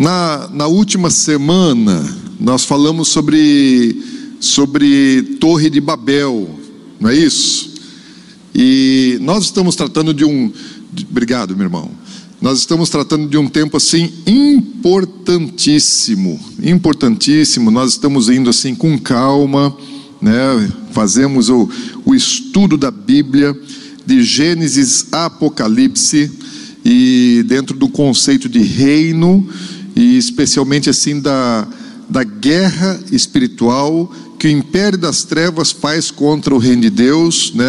Na, na última semana, nós falamos sobre, sobre Torre de Babel, não é isso? E nós estamos tratando de um. De, obrigado, meu irmão. Nós estamos tratando de um tempo assim importantíssimo, importantíssimo. Nós estamos indo assim com calma, né? Fazemos o, o estudo da Bíblia, de Gênesis a Apocalipse, e dentro do conceito de reino, e especialmente assim da, da guerra espiritual que o império das trevas faz contra o reino de Deus, né?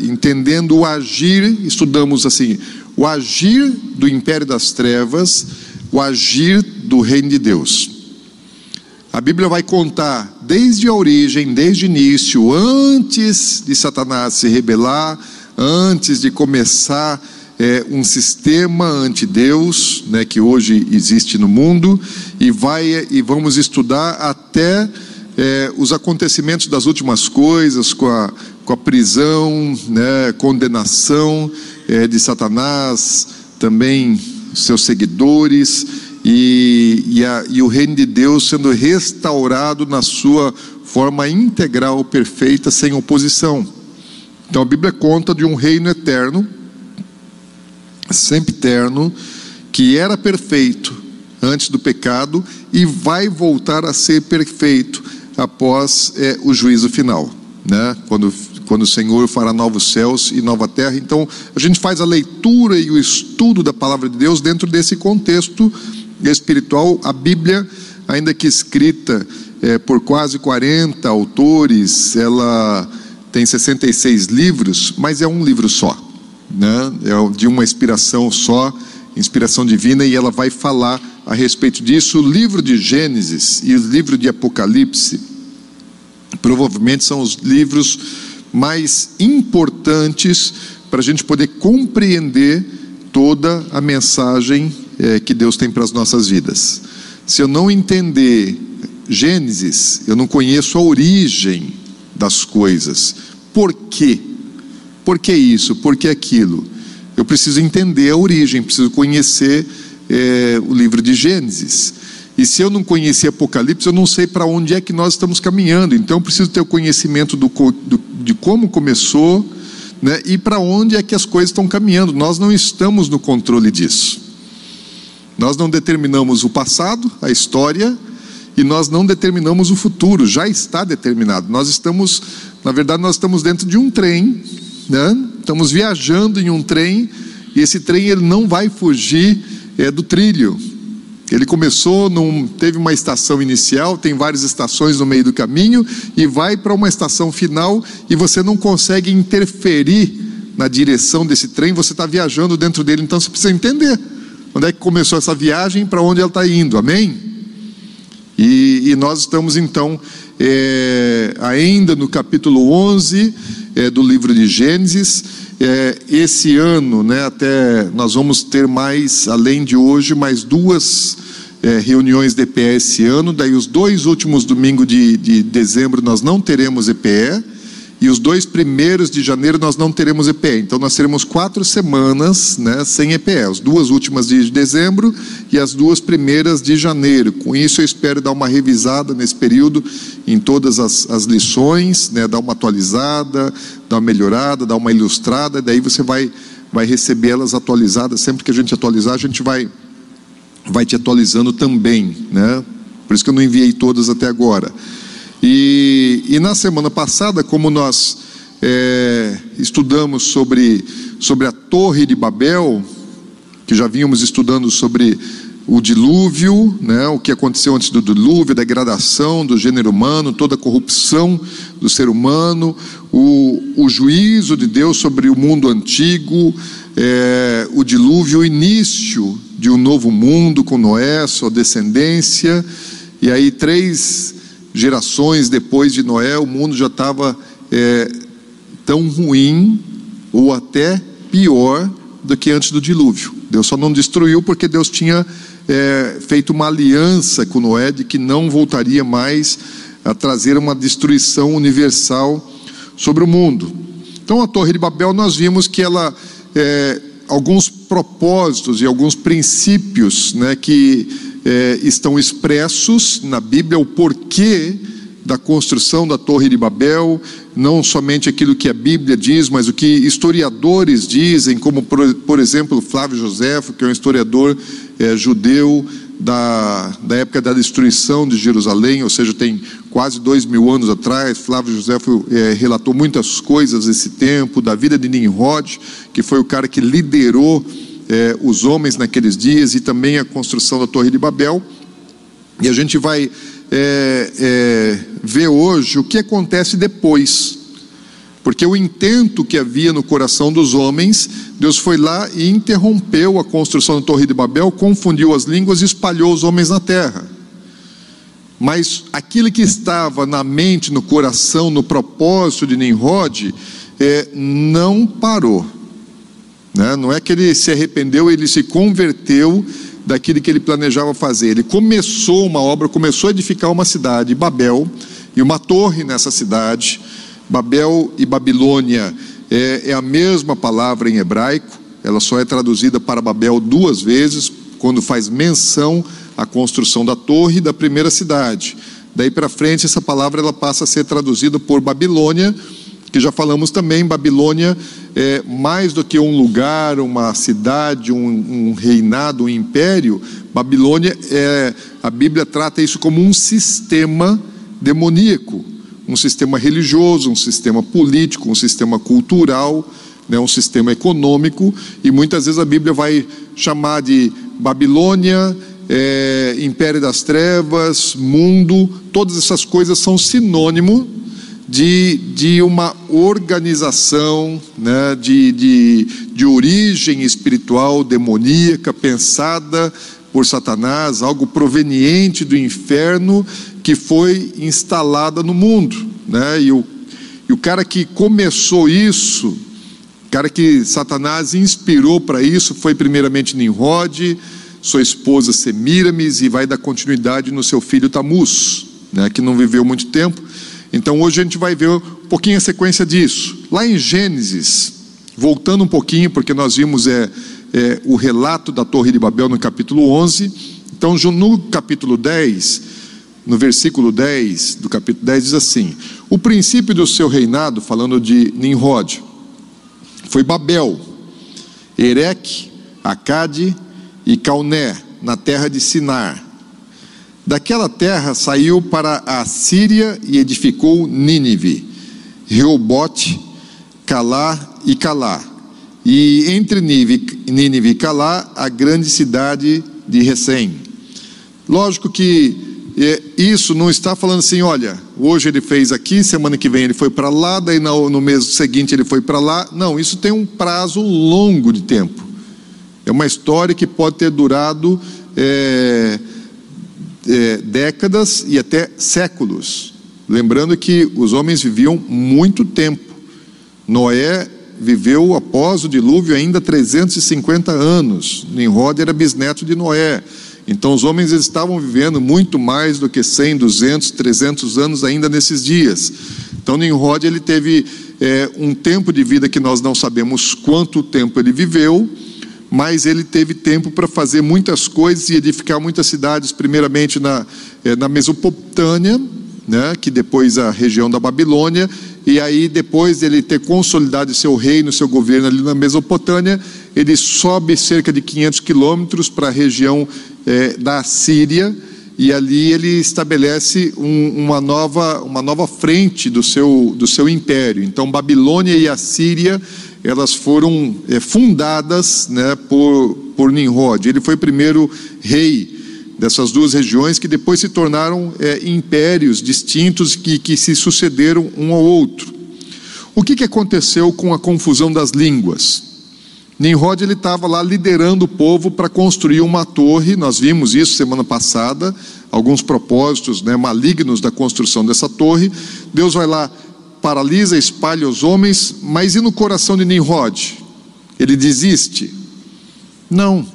entendendo o agir, estudamos assim, o agir do império das trevas, o agir do reino de Deus. A Bíblia vai contar desde a origem, desde o início, antes de Satanás se rebelar, antes de começar é, um sistema anti-Deus, né, que hoje existe no mundo, e, vai, e vamos estudar até é, os acontecimentos das últimas coisas, com a, com a prisão, né, condenação é, de Satanás, também seus seguidores, e, e, a, e o reino de Deus sendo restaurado na sua forma integral, perfeita, sem oposição. Então a Bíblia conta de um reino eterno sempiterno, que era perfeito antes do pecado e vai voltar a ser perfeito após é, o juízo final, né? Quando quando o Senhor fará novos céus e nova terra. Então, a gente faz a leitura e o estudo da palavra de Deus dentro desse contexto espiritual. A Bíblia, ainda que escrita é, por quase 40 autores, ela tem 66 livros, mas é um livro só né? é de uma inspiração só, inspiração divina, e ela vai falar a respeito disso. O livro de Gênesis e o livro de Apocalipse provavelmente são os livros mais importantes para a gente poder compreender toda a mensagem é, que Deus tem para as nossas vidas. Se eu não entender Gênesis, eu não conheço a origem das coisas. Por quê? Por que isso? Por que aquilo? Eu preciso entender a origem, preciso conhecer é, o livro de Gênesis. E se eu não conhecer Apocalipse, eu não sei para onde é que nós estamos caminhando. Então, eu preciso ter o conhecimento do, do, de como começou né, e para onde é que as coisas estão caminhando. Nós não estamos no controle disso. Nós não determinamos o passado, a história, e nós não determinamos o futuro, já está determinado. Nós estamos, na verdade, nós estamos dentro de um trem né? Estamos viajando em um trem e esse trem ele não vai fugir é, do trilho. Ele começou, num, teve uma estação inicial, tem várias estações no meio do caminho e vai para uma estação final e você não consegue interferir na direção desse trem, você está viajando dentro dele, então você precisa entender onde é que começou essa viagem, para onde ela está indo, amém? E, e, nós estamos então é, ainda no capítulo 11 é, do livro de Gênesis. É, esse ano, né, até nós vamos ter mais, além de hoje, mais duas é, reuniões de EPE esse ano. Daí, os dois últimos domingos de, de dezembro, nós não teremos EPE. E os dois primeiros de janeiro nós não teremos EPE. Então nós teremos quatro semanas né, sem EPE. As duas últimas de dezembro e as duas primeiras de janeiro. Com isso eu espero dar uma revisada nesse período em todas as, as lições, né, dar uma atualizada, dar uma melhorada, dar uma ilustrada. Daí você vai, vai receber elas atualizadas. Sempre que a gente atualizar, a gente vai, vai te atualizando também. Né? Por isso que eu não enviei todas até agora. E, e na semana passada, como nós é, estudamos sobre, sobre a Torre de Babel, que já vínhamos estudando sobre o dilúvio, né, o que aconteceu antes do dilúvio, a degradação do gênero humano, toda a corrupção do ser humano, o, o juízo de Deus sobre o mundo antigo, é, o dilúvio, o início de um novo mundo com Noé, sua descendência, e aí três gerações depois de Noé, o mundo já estava é, tão ruim, ou até pior, do que antes do dilúvio. Deus só não destruiu porque Deus tinha é, feito uma aliança com Noé de que não voltaria mais a trazer uma destruição universal sobre o mundo. Então, a Torre de Babel, nós vimos que ela, é, alguns propósitos e alguns princípios né, que é, estão expressos na Bíblia o porquê da construção da Torre de Babel, não somente aquilo que a Bíblia diz, mas o que historiadores dizem, como por, por exemplo Flávio Josefo, que é um historiador é, judeu da, da época da destruição de Jerusalém, ou seja, tem quase dois mil anos atrás. Flávio Josefo é, relatou muitas coisas desse tempo, da vida de Nimrod, que foi o cara que liderou é, os homens naqueles dias, e também a construção da Torre de Babel. E a gente vai é, é, ver hoje o que acontece depois. Porque o intento que havia no coração dos homens, Deus foi lá e interrompeu a construção da Torre de Babel, confundiu as línguas e espalhou os homens na terra. Mas aquilo que estava na mente, no coração, no propósito de Nimrod, é, não parou. Né? Não é que ele se arrependeu, ele se converteu daquilo que ele planejava fazer. Ele começou uma obra, começou a edificar uma cidade, Babel, e uma torre nessa cidade. Babel e Babilônia é, é a mesma palavra em hebraico, ela só é traduzida para Babel duas vezes, quando faz menção à construção da torre da primeira cidade. Daí para frente, essa palavra ela passa a ser traduzida por Babilônia, que já falamos também, Babilônia é mais do que um lugar, uma cidade, um, um reinado, um império. Babilônia é a Bíblia trata isso como um sistema demoníaco, um sistema religioso, um sistema político, um sistema cultural, né, um sistema econômico, e muitas vezes a Bíblia vai chamar de Babilônia, é, Império das Trevas, mundo, todas essas coisas são sinônimo de, de uma organização né, de, de, de origem espiritual demoníaca pensada por Satanás, algo proveniente do inferno que foi instalada no mundo. Né? E, o, e o cara que começou isso, cara que Satanás inspirou para isso, foi primeiramente Nimrod, sua esposa Semiramis, e vai dar continuidade no seu filho Tamuz, né, que não viveu muito tempo então hoje a gente vai ver um pouquinho a sequência disso. Lá em Gênesis, voltando um pouquinho, porque nós vimos é, é, o relato da Torre de Babel no capítulo 11. Então, no capítulo 10, no versículo 10 do capítulo 10, diz assim: O princípio do seu reinado, falando de Nimrod, foi Babel, Ereque, Acade e Cauné, na terra de Sinar Daquela terra saiu para a Síria e edificou Nínive, Reobote, Calá e Calá. E entre Nínive e Calá, a grande cidade de Recém. Lógico que é, isso não está falando assim, olha, hoje ele fez aqui, semana que vem ele foi para lá, daí no, mês seguinte ele foi para lá. Não, isso tem um prazo longo de tempo. É uma história que pode ter durado. É, é, décadas e até séculos. Lembrando que os homens viviam muito tempo. Noé viveu após o dilúvio ainda 350 anos. Nimrod era bisneto de Noé. Então os homens estavam vivendo muito mais do que 100, 200, 300 anos ainda nesses dias. Então Nimrod ele teve é, um tempo de vida que nós não sabemos quanto tempo ele viveu, mas ele teve tempo para fazer muitas coisas e edificar muitas cidades, primeiramente na, eh, na Mesopotâmia, né, que depois a região da Babilônia, e aí depois ele ter consolidado seu reino, seu governo ali na Mesopotâmia, ele sobe cerca de 500 quilômetros para a região eh, da Síria, e ali ele estabelece um, uma, nova, uma nova frente do seu, do seu império. Então, Babilônia e a Síria elas foram é, fundadas né, por, por Nimrod. Ele foi primeiro rei dessas duas regiões que depois se tornaram é, impérios distintos que, que se sucederam um ao outro. O que, que aconteceu com a confusão das línguas? Nimrod ele estava lá liderando o povo para construir uma torre. Nós vimos isso semana passada, alguns propósitos né, malignos da construção dessa torre. Deus vai lá paralisa, espalha os homens, mas e no coração de Nimrod? Ele desiste? Não,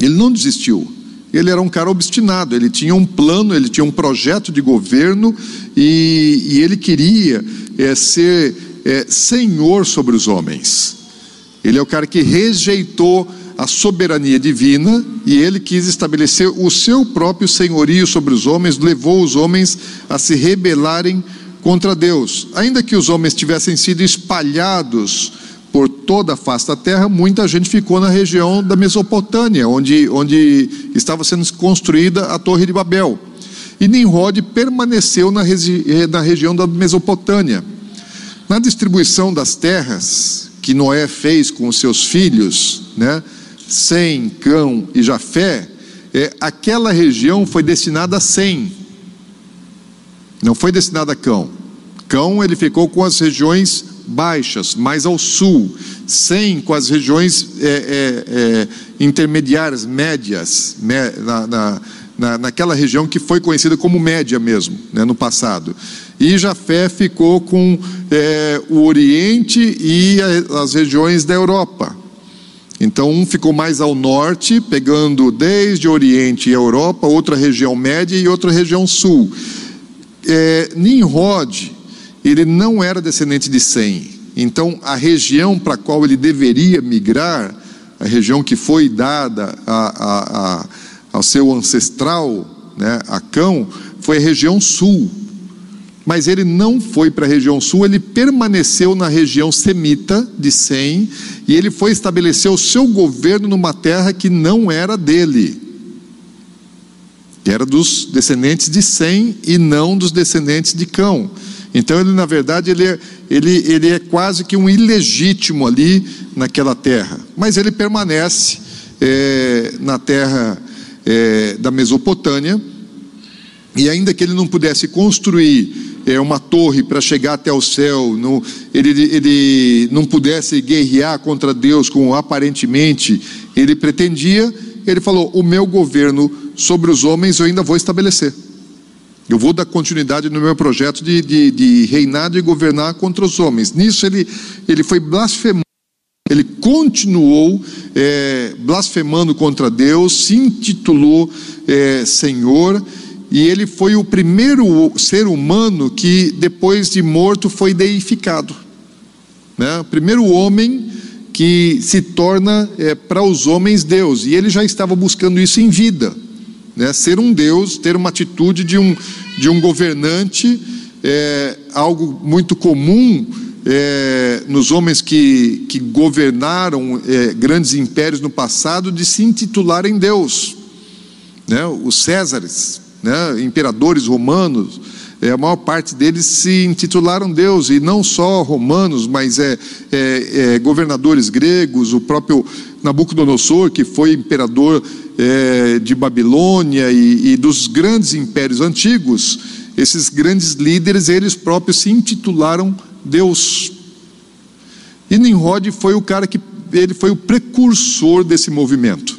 ele não desistiu. Ele era um cara obstinado, ele tinha um plano, ele tinha um projeto de governo e, e ele queria é, ser é, senhor sobre os homens. Ele é o cara que rejeitou a soberania divina e ele quis estabelecer o seu próprio senhorio sobre os homens, levou os homens a se rebelarem contra Deus. Ainda que os homens tivessem sido espalhados por toda a face da terra, muita gente ficou na região da Mesopotâmia, onde, onde estava sendo construída a Torre de Babel. E Nimrod permaneceu na, regi na região da Mesopotâmia. Na distribuição das terras que Noé fez com os seus filhos, né, Sem, Cão e Jafé, é, aquela região foi destinada a Sem, não foi destinada a Cão. Cão ele ficou com as regiões baixas, mais ao sul, sem com as regiões é, é, é, intermediárias, médias, me, na, na, na, naquela região que foi conhecida como média mesmo, né, no passado. E Jafé ficou com é, o Oriente e a, as regiões da Europa. Então, um ficou mais ao norte, pegando desde o Oriente e a Europa, outra região média e outra região sul. É, Nimrod, ele não era descendente de Sem. Então, a região para a qual ele deveria migrar, a região que foi dada a, a, a, ao seu ancestral, né, a Cão, foi a região sul. Mas ele não foi para a região sul, ele permaneceu na região semita de Sem, e ele foi estabelecer o seu governo numa terra que não era dele que era dos descendentes de Sem e não dos descendentes de Cão. Então ele, na verdade, ele é, ele, ele é quase que um ilegítimo ali naquela terra. Mas ele permanece é, na terra é, da Mesopotâmia, e ainda que ele não pudesse construir é, uma torre para chegar até o céu, não, ele, ele não pudesse guerrear contra Deus como aparentemente ele pretendia, ele falou: O meu governo sobre os homens eu ainda vou estabelecer. Eu vou dar continuidade no meu projeto de, de, de reinar e governar contra os homens. Nisso ele, ele foi blasfemando, ele continuou é, blasfemando contra Deus, se intitulou é, Senhor, e ele foi o primeiro ser humano que, depois de morto, foi deificado. Né? O primeiro homem que se torna é, para os homens Deus, e ele já estava buscando isso em vida né? Ser um Deus, ter uma atitude de um, de um governante, é algo muito comum é, nos homens que, que governaram é, grandes impérios no passado, de se intitularem Deus. Né? Os Césares, né? imperadores romanos, é, a maior parte deles se intitularam Deus, e não só romanos, mas é, é, é governadores gregos, o próprio Nabucodonosor, que foi imperador é, de Babilônia e, e dos grandes impérios antigos, esses grandes líderes, eles próprios se intitularam Deus. E Nimrod foi o cara que ele foi o precursor desse movimento,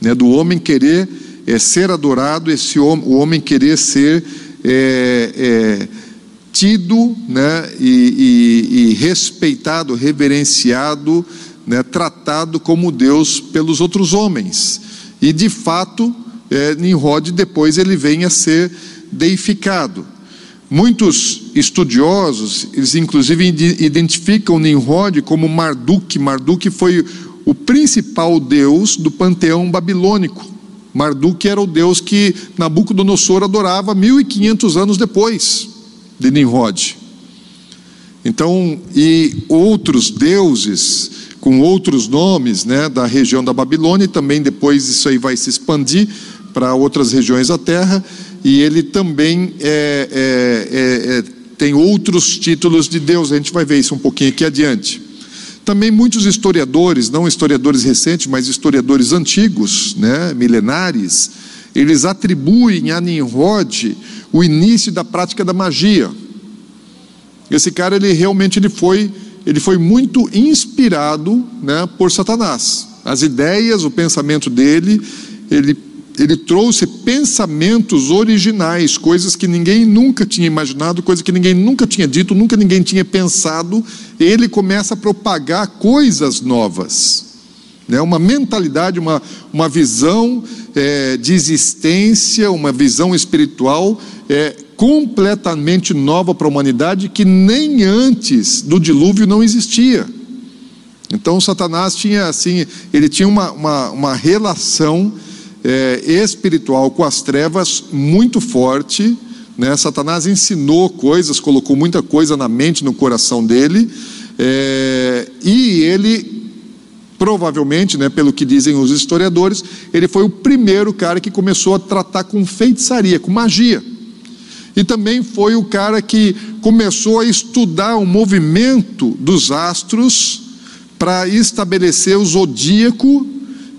né, do homem querer é, ser adorado, esse o homem querer ser é, é, tido, né, e, e, e respeitado, reverenciado, né, tratado como Deus pelos outros homens. E de fato, é, Nimrod depois ele vem a ser deificado. Muitos estudiosos, eles inclusive identificam Nimrod como Marduk. Marduk foi o principal deus do panteão babilônico. Marduk era o deus que Nabucodonosor adorava 1500 anos depois de Nimrod. Então, e outros deuses com outros nomes né, da região da Babilônia, e também depois isso aí vai se expandir para outras regiões da terra, e ele também é, é, é, é, tem outros títulos de Deus, a gente vai ver isso um pouquinho aqui adiante. Também muitos historiadores, não historiadores recentes, mas historiadores antigos, né, milenares, eles atribuem a Nimrod o início da prática da magia. Esse cara, ele realmente ele foi ele foi muito inspirado né, por Satanás. As ideias, o pensamento dele, ele, ele trouxe pensamentos originais, coisas que ninguém nunca tinha imaginado, coisas que ninguém nunca tinha dito, nunca ninguém tinha pensado. Ele começa a propagar coisas novas. Né, uma mentalidade, uma, uma visão é, de existência, uma visão espiritual é, completamente nova para a humanidade que nem antes do dilúvio não existia. Então Satanás tinha assim, ele tinha uma, uma, uma relação é, espiritual com as trevas muito forte. Né? Satanás ensinou coisas, colocou muita coisa na mente, no coração dele, é, e ele provavelmente, né, pelo que dizem os historiadores, ele foi o primeiro cara que começou a tratar com feitiçaria, com magia. E também foi o cara que começou a estudar o movimento dos astros para estabelecer o zodíaco,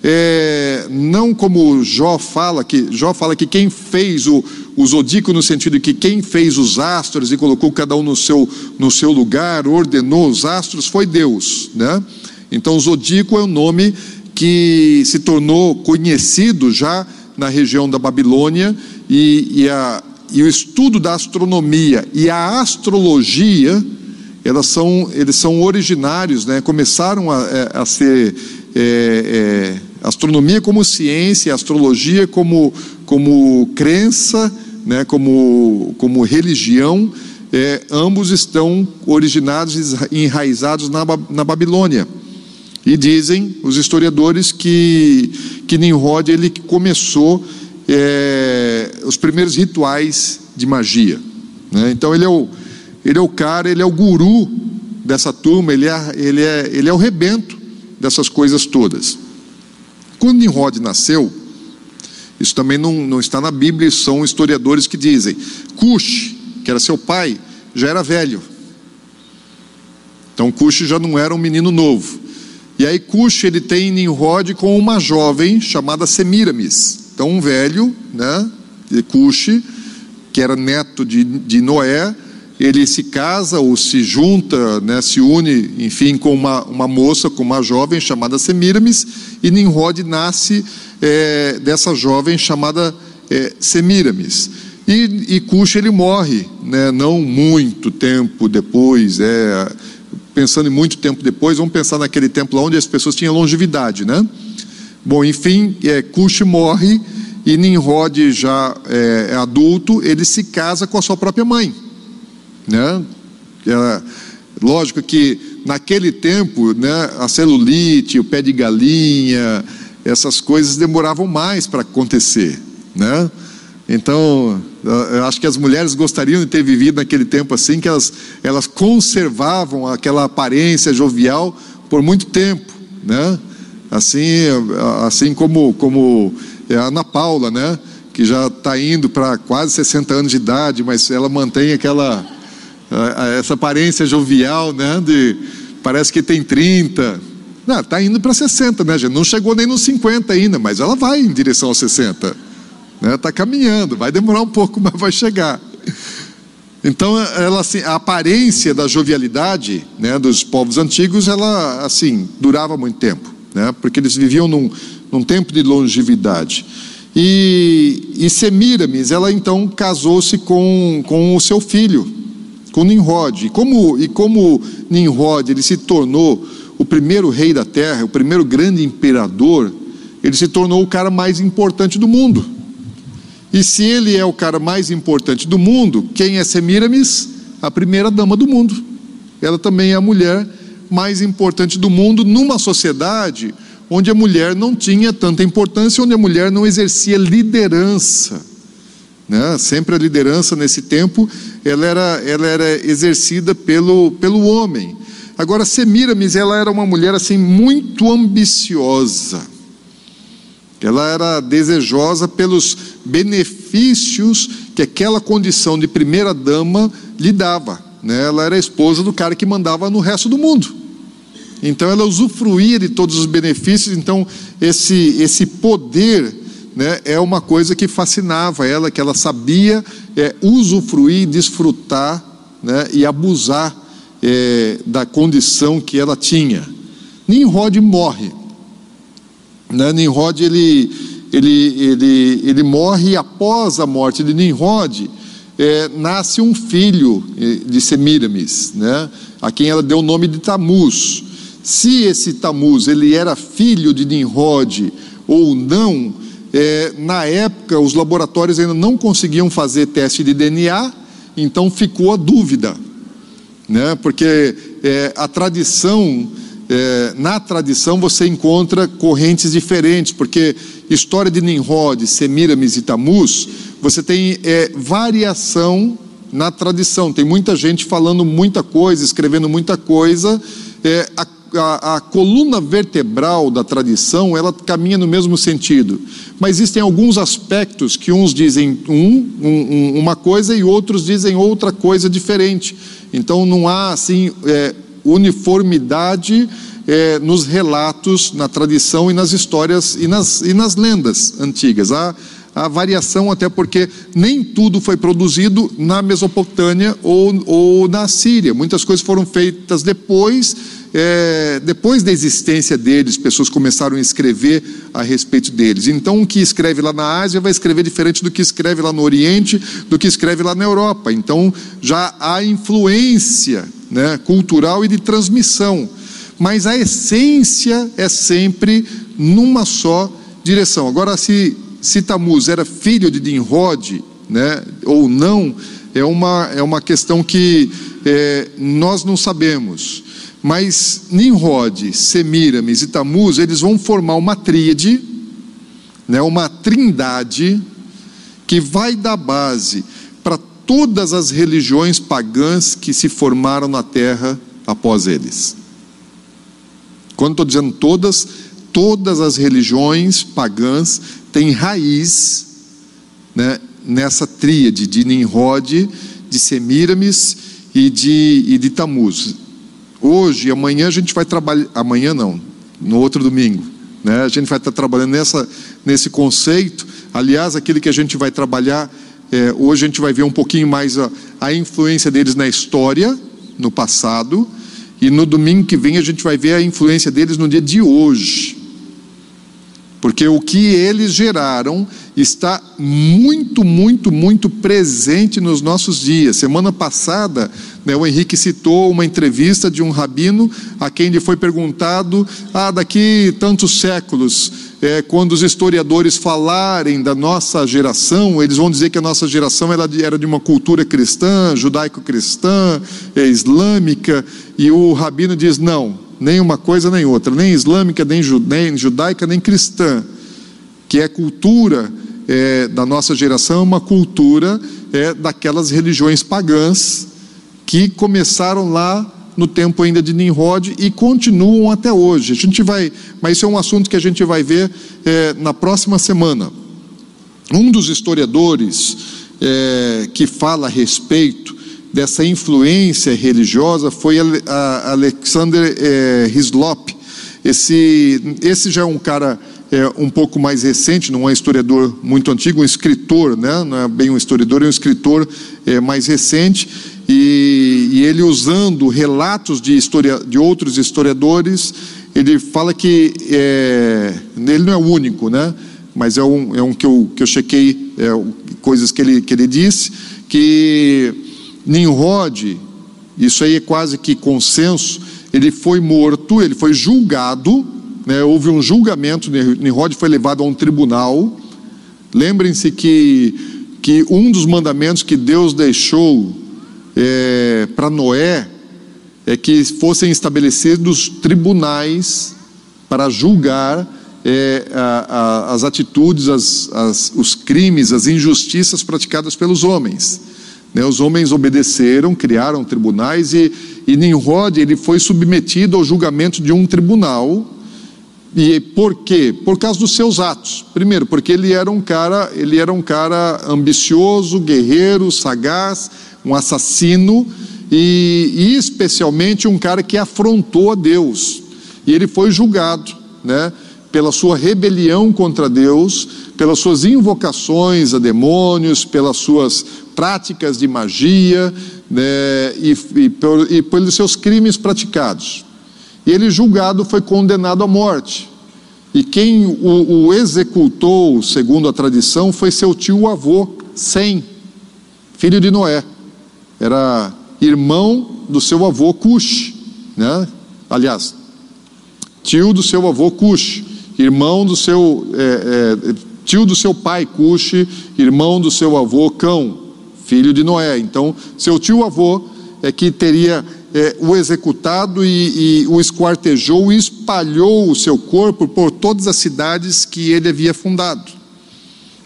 é, não como Jó fala, que Jó fala que quem fez o, o zodíaco no sentido de que quem fez os astros e colocou cada um no seu, no seu lugar, ordenou os astros, foi Deus, né? Então, zodíaco é o nome que se tornou conhecido já na região da Babilônia e, e, a, e o estudo da astronomia e a astrologia, elas são, eles são originários, né? começaram a, é, a ser é, é, astronomia como ciência, astrologia como, como crença, né? como, como religião, é, ambos estão originados e enraizados na, na Babilônia. E dizem os historiadores que, que Nimrod ele começou é, os primeiros rituais de magia. Né? Então ele é, o, ele é o cara, ele é o guru dessa turma, ele é, ele é, ele é o rebento dessas coisas todas. Quando Nimrod nasceu, isso também não, não está na Bíblia, são historiadores que dizem, Cush, que era seu pai, já era velho. Então Cush já não era um menino novo. E aí Cush ele tem Nimrod com uma jovem chamada Semiramis. Então um velho, né, Cush, que era neto de, de Noé, ele se casa ou se junta, né, se une, enfim, com uma, uma moça, com uma jovem chamada Semiramis, e Nimrod nasce é, dessa jovem chamada é, Semiramis. E, e ele morre, né, não muito tempo depois, é, pensando em muito tempo depois, vamos pensar naquele tempo lá onde as pessoas tinham longevidade, né? Bom, enfim, é, Cush morre e Nimrod já é, é, adulto, ele se casa com a sua própria mãe, né? É, lógico que naquele tempo, né, a celulite, o pé de galinha, essas coisas demoravam mais para acontecer, né? Então, eu acho que as mulheres gostariam de ter vivido naquele tempo assim, que elas, elas conservavam aquela aparência jovial por muito tempo, né? Assim, assim como, como a Ana Paula, né? Que já está indo para quase 60 anos de idade, mas ela mantém aquela essa aparência jovial, né? De, parece que tem 30. Não, está indo para 60, né, gente? Não chegou nem nos 50 ainda, mas ela vai em direção aos 60. Está né? Tá caminhando, vai demorar um pouco, mas vai chegar. Então, ela, assim, a aparência da jovialidade né, dos povos antigos, ela assim durava muito tempo, né, porque eles viviam num, num tempo de longevidade. E, e Semiramis, ela então casou-se com, com o seu filho, com Nimrod. E como, e como Nimrod ele se tornou o primeiro rei da terra, o primeiro grande imperador, ele se tornou o cara mais importante do mundo. E se ele é o cara mais importante do mundo, quem é Semiramis? A primeira dama do mundo. Ela também é a mulher mais importante do mundo numa sociedade onde a mulher não tinha tanta importância, onde a mulher não exercia liderança. Né? Sempre a liderança nesse tempo ela era, ela era exercida pelo, pelo homem. Agora, Semiramis ela era uma mulher assim muito ambiciosa. Ela era desejosa pelos benefícios que aquela condição de primeira dama lhe dava. Né? Ela era esposa do cara que mandava no resto do mundo. Então ela usufruía de todos os benefícios. Então esse esse poder né, é uma coisa que fascinava ela, que ela sabia é, usufruir, desfrutar né, e abusar é, da condição que ela tinha. Nimrod morre. Né? Nimrod ele, ele, ele, ele morre após a morte de Nimrod é, nasce um filho é, de Semiramis, né? a quem ela deu o nome de Tamuz. Se esse Tamuz ele era filho de Nimrod ou não, é, na época os laboratórios ainda não conseguiam fazer teste de DNA, então ficou a dúvida, né? porque é, a tradição é, na tradição você encontra correntes diferentes, porque história de Nimrod, Semiramis e Tamuz, você tem é, variação na tradição. Tem muita gente falando muita coisa, escrevendo muita coisa. É, a, a, a, coluna vertebral da tradição ela caminha no mesmo sentido, mas existem alguns aspectos que uns dizem um, um, uma coisa e outros dizem outra coisa diferente. Então não há assim é, uniformidade é, nos relatos, na tradição e nas histórias e nas, e nas lendas antigas. Há, há variação, até porque nem tudo foi produzido na Mesopotâmia ou, ou na Síria. Muitas coisas foram feitas depois. É, depois da existência deles, pessoas começaram a escrever a respeito deles. Então, o que escreve lá na Ásia vai escrever diferente do que escreve lá no Oriente, do que escreve lá na Europa. Então, já há influência né, cultural e de transmissão, mas a essência é sempre numa só direção. Agora, se, se Tamuz era filho de Nimrod, né, ou não, é uma, é uma questão que é, nós não sabemos. Mas Nimrod, Semiramis e Tamuz, eles vão formar uma tríade, né, uma trindade, que vai dar base todas as religiões pagãs que se formaram na terra após eles. Quando estou dizendo todas, todas as religiões pagãs têm raiz né, nessa tríade de Nimrod, de Semiramis e de, e de Tamuz. Hoje e amanhã a gente vai trabalhar, amanhã não, no outro domingo, né, a gente vai estar trabalhando nessa, nesse conceito. Aliás, aquele que a gente vai trabalhar é, hoje a gente vai ver um pouquinho mais a, a influência deles na história, no passado, e no domingo que vem a gente vai ver a influência deles no dia de hoje. Porque o que eles geraram está muito, muito, muito presente nos nossos dias. Semana passada, né, o Henrique citou uma entrevista de um rabino a quem lhe foi perguntado: ah, daqui tantos séculos, é, quando os historiadores falarem da nossa geração, eles vão dizer que a nossa geração era de uma cultura cristã, judaico-cristã, é, islâmica, e o rabino diz: não, nem uma coisa nem outra, nem islâmica, nem, judaica, nem cristã, que é cultura é, da nossa geração, uma cultura é, daquelas religiões pagãs que começaram lá no tempo ainda de Nimrod e continuam até hoje. A gente vai, mas isso é um assunto que a gente vai ver é, na próxima semana. Um dos historiadores é, que fala a respeito dessa influência religiosa foi Alexander é, Hislop. Esse, esse já é um cara é, um pouco mais recente, não é um historiador muito antigo, um escritor, né? não é bem um historiador, é um escritor é, mais recente e, e ele usando relatos de, historia, de outros historiadores, ele fala que é, ele não é o único, né? mas é um, é um que, eu, que eu chequei, é, coisas que ele, que ele disse, que Nimrod, isso aí é quase que consenso, ele foi morto, ele foi julgado, né, houve um julgamento, Nimrod foi levado a um tribunal. Lembrem-se que, que um dos mandamentos que Deus deixou é, para Noé é que fossem estabelecidos tribunais para julgar é, a, a, as atitudes, as, as, os crimes, as injustiças praticadas pelos homens. Né, os homens obedeceram, criaram tribunais e, e Nimrod ele foi submetido ao julgamento de um tribunal. E por quê? Por causa dos seus atos. Primeiro, porque ele era um cara, ele era um cara ambicioso, guerreiro, sagaz, um assassino e, e, especialmente um cara que afrontou a Deus. E ele foi julgado, né, pela sua rebelião contra Deus, pelas suas invocações a demônios, pelas suas práticas de magia né, e, e, por, e pelos seus crimes praticados. E ele julgado foi condenado à morte. E quem o, o executou, segundo a tradição, foi seu tio avô, Sem, filho de Noé era irmão do seu avô Cush, né? aliás, tio do seu avô Cush, irmão do seu é, é, tio do seu pai Cush, irmão do seu avô Cão, filho de Noé. Então, seu tio avô é que teria é, o executado e, e o esquartejou e espalhou o seu corpo por todas as cidades que ele havia fundado.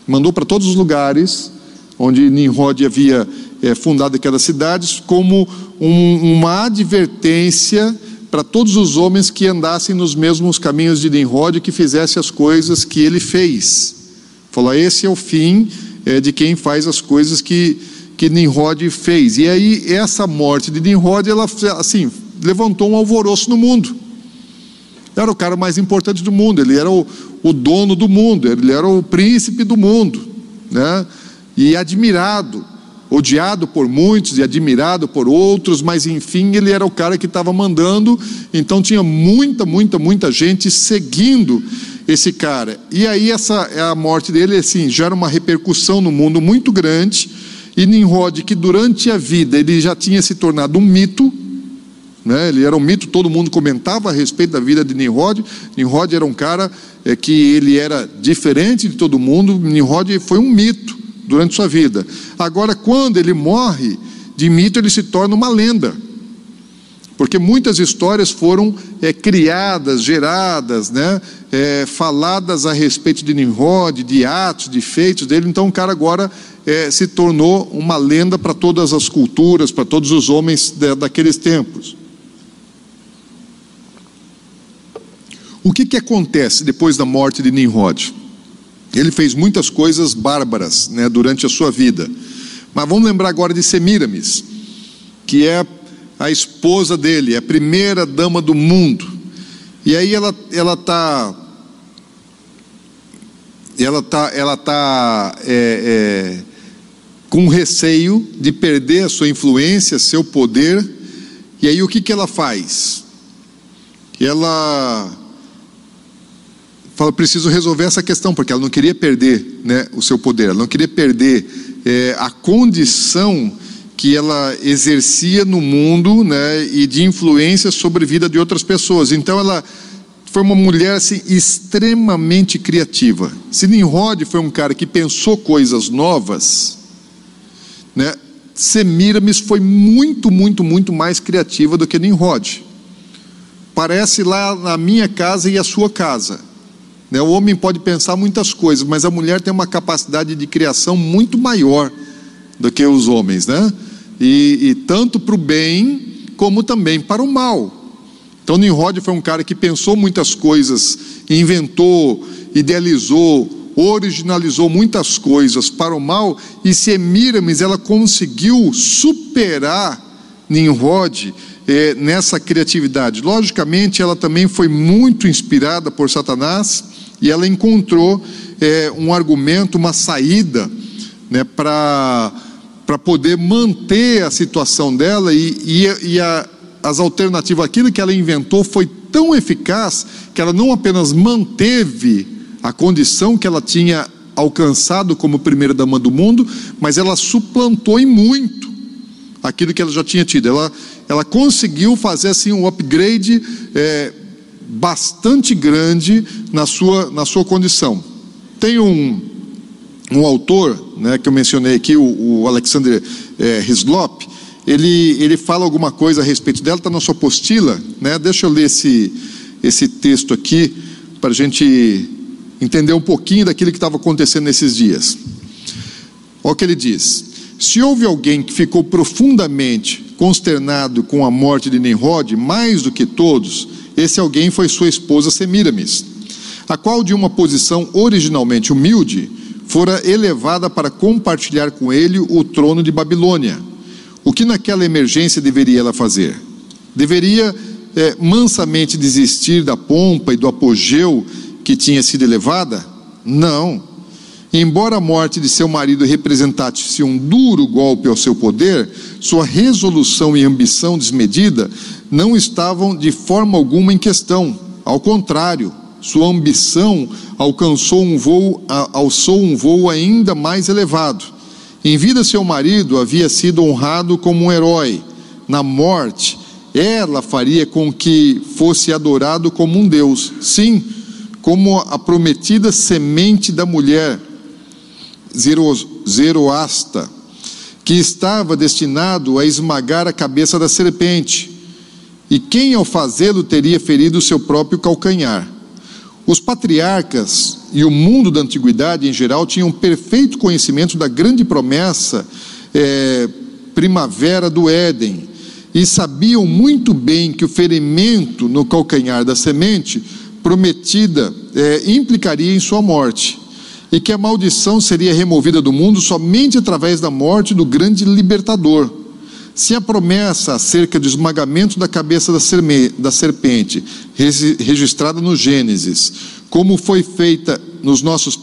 Mandou para todos os lugares onde Nimrod havia é, fundado aquelas cidades, como um, uma advertência para todos os homens que andassem nos mesmos caminhos de Nimrod e que fizessem as coisas que ele fez. Falou: esse é o fim é, de quem faz as coisas que, que Nimrod fez. E aí, essa morte de Nimrod, ela assim, levantou um alvoroço no mundo. Era o cara mais importante do mundo, ele era o, o dono do mundo, ele era o príncipe do mundo, né? e admirado, odiado por muitos e admirado por outros, mas enfim, ele era o cara que estava mandando, então tinha muita, muita, muita gente seguindo esse cara. E aí essa a morte dele assim gera uma repercussão no mundo muito grande. E Nimrod, que durante a vida ele já tinha se tornado um mito, né? ele era um mito, todo mundo comentava a respeito da vida de Nimrod. Nimrod era um cara é, que ele era diferente de todo mundo, Nimrod foi um mito durante sua vida. Agora, quando ele morre, de mito ele se torna uma lenda. Porque muitas histórias foram é, criadas, geradas, né, é, faladas a respeito de Nimrod, de atos, de feitos dele. Então o cara agora é, se tornou uma lenda para todas as culturas, para todos os homens daqueles tempos. O que, que acontece depois da morte de Nimrod? Ele fez muitas coisas bárbaras né, durante a sua vida. Mas vamos lembrar agora de Semiramis, que é a esposa dele, a primeira dama do mundo. E aí ela ela está ela tá ela tá é, é, com receio de perder a sua influência, seu poder. E aí o que que ela faz? Ela fala, preciso resolver essa questão, porque ela não queria perder né, o seu poder, ela não queria perder é, a condição que ela exercia no mundo né, e de influência sobre a vida de outras pessoas. Então ela foi uma mulher assim, extremamente criativa. Se Nimrod foi um cara que pensou coisas novas, né, Semiramis foi muito, muito, muito mais criativa do que Nimrod. Parece lá na minha casa e a sua casa. Né? O homem pode pensar muitas coisas, mas a mulher tem uma capacidade de criação muito maior do que os homens, né? E, e tanto para o bem como também para o mal. Então Nimrod foi um cara que pensou muitas coisas, inventou, idealizou, originalizou muitas coisas para o mal, e Semiramis ela conseguiu superar Nimrod eh, nessa criatividade. Logicamente, ela também foi muito inspirada por Satanás, e ela encontrou é, um argumento, uma saída né, para poder manter a situação dela e, e, e a, as alternativas, aquilo que ela inventou foi tão eficaz que ela não apenas manteve a condição que ela tinha alcançado como primeira dama do mundo, mas ela suplantou em muito aquilo que ela já tinha tido. Ela, ela conseguiu fazer assim um upgrade é, bastante grande na sua, na sua condição. Tem um, um autor, né, que eu mencionei aqui, o, o Alexander é, Hislop, ele, ele fala alguma coisa a respeito dela, está na sua apostila, né? deixa eu ler esse, esse texto aqui, para a gente entender um pouquinho daquilo que estava acontecendo nesses dias. Olha o que ele diz: se houve alguém que ficou profundamente consternado com a morte de Nimrod, mais do que todos, esse alguém foi sua esposa Semiramis, a qual, de uma posição originalmente humilde, fora elevada para compartilhar com ele o trono de Babilônia. O que naquela emergência deveria ela fazer? Deveria é, mansamente desistir da pompa e do apogeu que tinha sido elevada? Não. Embora a morte de seu marido representasse um duro golpe ao seu poder, sua resolução e ambição desmedida não estavam de forma alguma em questão. Ao contrário, sua ambição alcançou um voo, alçou um voo ainda mais elevado. Em vida, seu marido havia sido honrado como um herói. Na morte, ela faria com que fosse adorado como um Deus. Sim, como a prometida semente da mulher, Zeroasta, que estava destinado a esmagar a cabeça da serpente e quem ao fazê-lo teria ferido o seu próprio calcanhar. Os patriarcas e o mundo da antiguidade em geral tinham perfeito conhecimento da grande promessa é, primavera do Éden e sabiam muito bem que o ferimento no calcanhar da semente prometida é, implicaria em sua morte e que a maldição seria removida do mundo somente através da morte do grande libertador. Se a promessa acerca do esmagamento da cabeça da serpente, registrada no Gênesis, como foi feita nos nossos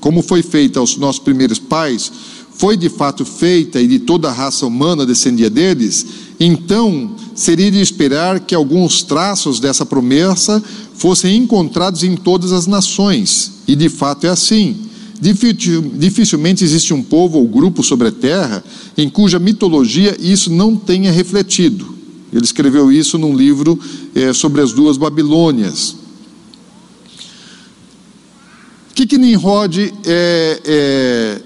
como foi feita aos nossos primeiros pais, foi de fato feita e de toda a raça humana descendia deles, então seria de esperar que alguns traços dessa promessa fossem encontrados em todas as nações, e de fato é assim. Dificilmente existe um povo ou grupo sobre a terra em cuja mitologia isso não tenha refletido. Ele escreveu isso num livro é, sobre as duas Babilônias. O que, que Nimrod é, é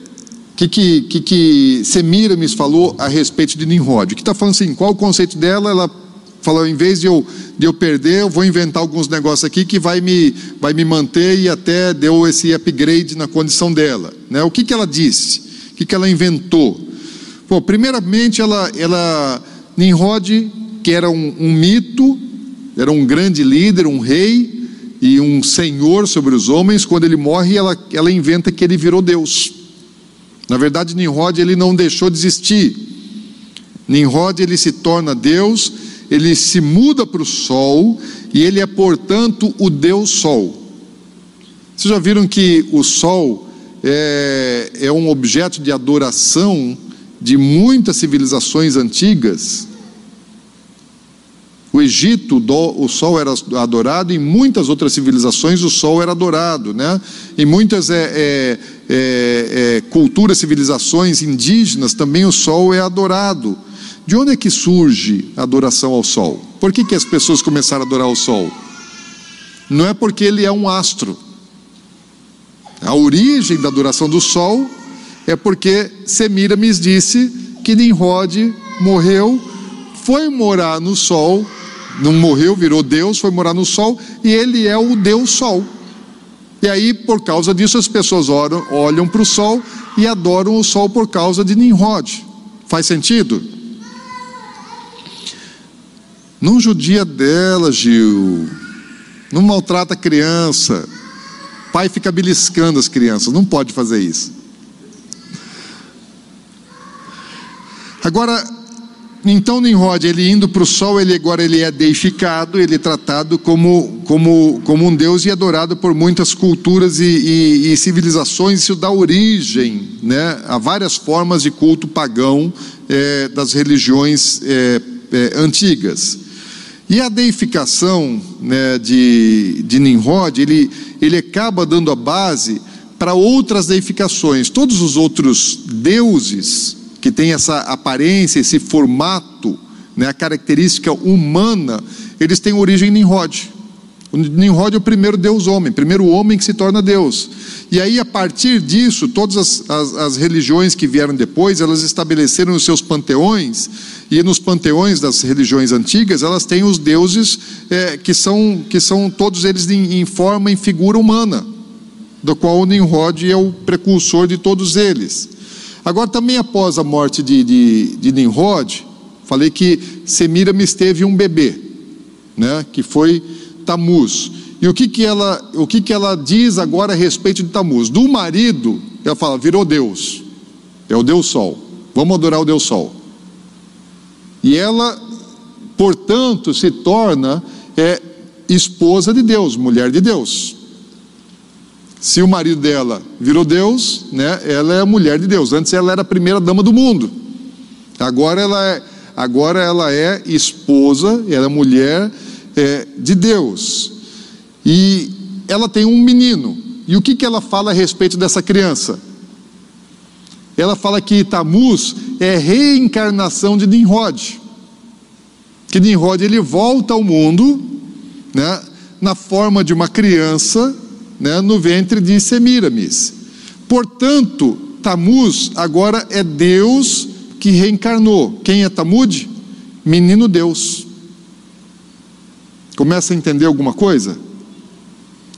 que, que, que, que Semiramis falou a respeito de Nimrod? Que está falando assim, qual o conceito dela? Ela falou, em vez de eu, de eu perder, eu vou inventar alguns negócios aqui que vai me, vai me manter e até deu esse upgrade na condição dela. Né? O que, que ela disse? O que, que ela inventou? Bom, primeiramente, ela, ela Nimrod, que era um, um mito, era um grande líder, um rei e um senhor sobre os homens, quando ele morre, ela, ela inventa que ele virou Deus. Na verdade, Nimrod ele não deixou de existir. Nimrod ele se torna Deus, ele se muda para o sol e ele é, portanto, o Deus Sol. Vocês já viram que o sol é, é um objeto de adoração de muitas civilizações antigas? O Egito, o sol era adorado, em muitas outras civilizações o sol era adorado, né? Em muitas é, é, é, é, culturas, civilizações indígenas também o sol é adorado. De onde é que surge a adoração ao sol? Por que, que as pessoas começaram a adorar o sol? Não é porque ele é um astro. A origem da adoração do sol é porque Semiramis disse que Nimrod morreu, foi morar no sol não morreu, virou Deus, foi morar no sol e ele é o Deus Sol. E aí, por causa disso, as pessoas olham, para o sol e adoram o sol por causa de Nimrod. Faz sentido? Não judia dela, Gil. Não maltrata a criança. Pai fica beliscando as crianças. Não pode fazer isso. Agora, então Nimrod, ele indo para o sol, ele agora ele é deificado, ele é tratado como, como, como um deus e adorado por muitas culturas e, e, e civilizações. Isso dá origem né, a várias formas de culto pagão é, das religiões é, é, antigas. E a deificação né, de, de Nimrod, ele, ele acaba dando a base para outras deificações. Todos os outros deuses que tem essa aparência, esse formato, né, a característica humana, eles têm origem em Nimrod. Nimrod é o primeiro Deus homem, primeiro homem que se torna Deus. E aí, a partir disso, todas as, as, as, religiões que vieram depois, elas estabeleceram os seus panteões, e nos panteões das religiões antigas, elas têm os deuses é, que, são, que são todos eles em, em forma, em figura humana, do qual o Nimrod é o precursor de todos eles. Agora, também após a morte de, de, de Nimrod, falei que Semiramis teve um bebê, né, que foi Tamuz. E o que, que, ela, o que, que ela diz agora a respeito de Tamuz? Do marido, ela fala, virou Deus, é o Deus Sol, vamos adorar o Deus Sol. E ela, portanto, se torna é, esposa de Deus, mulher de Deus. Se o marido dela virou Deus, né, ela é a mulher de Deus. Antes ela era a primeira dama do mundo. Agora ela é, agora ela é esposa, ela é mulher é, de Deus. E ela tem um menino. E o que, que ela fala a respeito dessa criança? Ela fala que Tamuz é reencarnação de Nimrod. Que Nimrod ele volta ao mundo, né, na forma de uma criança né, no ventre de Semiramis. Portanto, Tamuz agora é Deus que reencarnou. Quem é Tamud? Menino Deus. Começa a entender alguma coisa?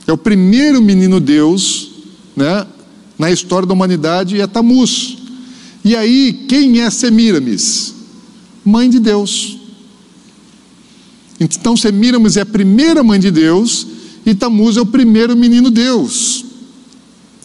É o primeiro menino Deus, né, na história da humanidade é Tamuz. E aí, quem é Semiramis? Mãe de Deus. Então, Semiramis é a primeira mãe de Deus e Tamuz é o primeiro menino Deus.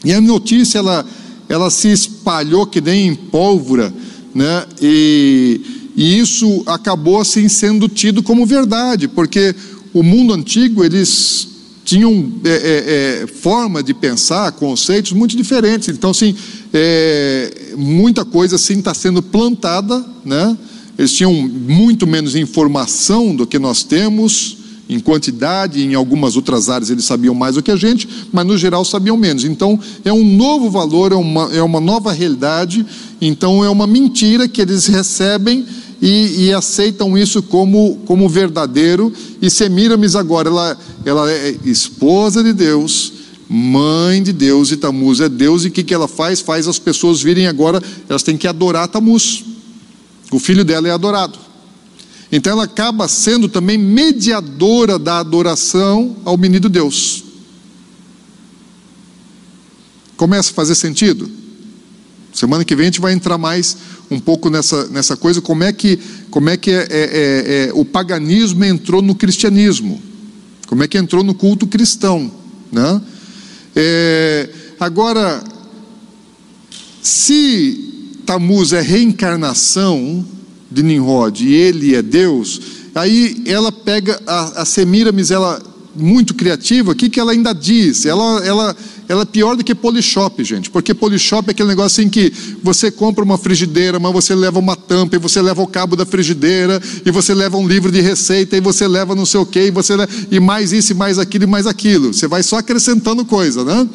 E a notícia ela, ela se espalhou que nem pólvora, né? E, e isso acabou assim sendo tido como verdade, porque o mundo antigo eles tinham é, é, é, forma de pensar, conceitos muito diferentes. Então, assim, é, muita coisa assim está sendo plantada, né? Eles tinham muito menos informação do que nós temos em quantidade, em algumas outras áreas eles sabiam mais do que a gente, mas no geral sabiam menos. Então é um novo valor, é uma, é uma nova realidade, então é uma mentira que eles recebem e, e, aceitam isso como, como verdadeiro. E Semiramis agora, ela, ela é esposa de Deus, mãe de Deus, e Tamuz é Deus, e o que, que ela faz? Faz as pessoas virem agora, elas têm que adorar Tamuz. O filho dela é adorado. Então ela acaba sendo também mediadora da adoração ao menino Deus. Começa a fazer sentido? Semana que vem a gente vai entrar mais um pouco nessa, nessa coisa, como é que, como é, que é, é, é, é, o paganismo entrou no cristianismo, como é que entrou no culto cristão. Né? É, agora, se Tamuz é reencarnação de Nimrod e ele é Deus, aí ela pega a, a Semiramis, ela muito criativa, o que, que ela ainda diz? Ela, ela, ela é pior do que Polishop, gente, porque Polishop é aquele negócio assim que você compra uma frigideira, mas você leva uma tampa, e você leva o cabo da frigideira, e você leva um livro de receita, e você leva não sei o que, e você e mais isso, e mais aquilo, e mais aquilo. Você vai só acrescentando coisa, né?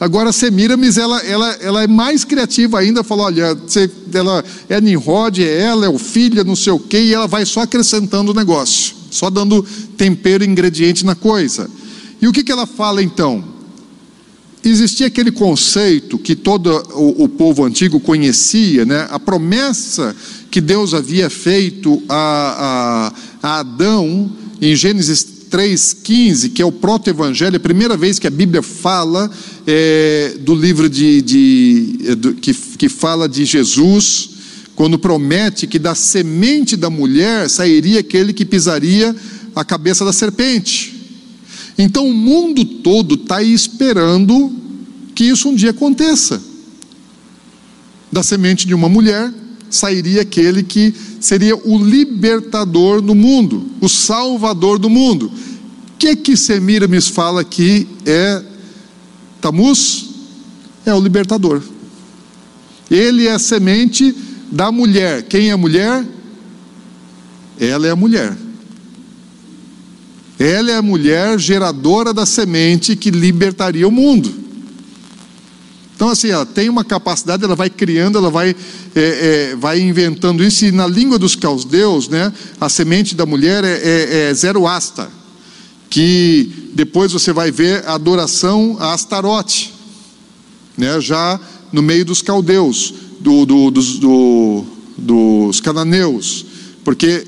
Agora, Semiramis, ela, ela, ela é mais criativa ainda, falou, olha, você, ela é Nimrod, é ela, é o filho, não sei o quê, e ela vai só acrescentando o negócio, só dando tempero e ingrediente na coisa. E o que, que ela fala então? Existia aquele conceito que todo o, o, povo antigo conhecia, né? a promessa que Deus havia feito a, a, a Adão em Gênesis 3,15, que é o proto-evangelho, a primeira vez que a Bíblia fala é, do livro de, de é, do, que, que fala de Jesus, quando promete que da semente da mulher sairia aquele que pisaria a cabeça da serpente. Então o mundo todo está esperando que isso um dia aconteça. Da semente de uma mulher sairia aquele que seria o libertador do mundo, o salvador do mundo. O que que Semiramis fala que é Tamuz? É o libertador. Ele é a semente da mulher. Quem é a mulher? Ela é a mulher. Ela é a mulher geradora da semente que libertaria o mundo. Então, assim, ela tem uma capacidade, ela vai criando, ela vai, é, é, vai inventando isso. E na língua dos caldeus, né, a semente da mulher é, é, é zero asta, que depois você vai ver a adoração a Astarote, né, já no meio dos caldeus, do, do, dos, do, dos cananeus, porque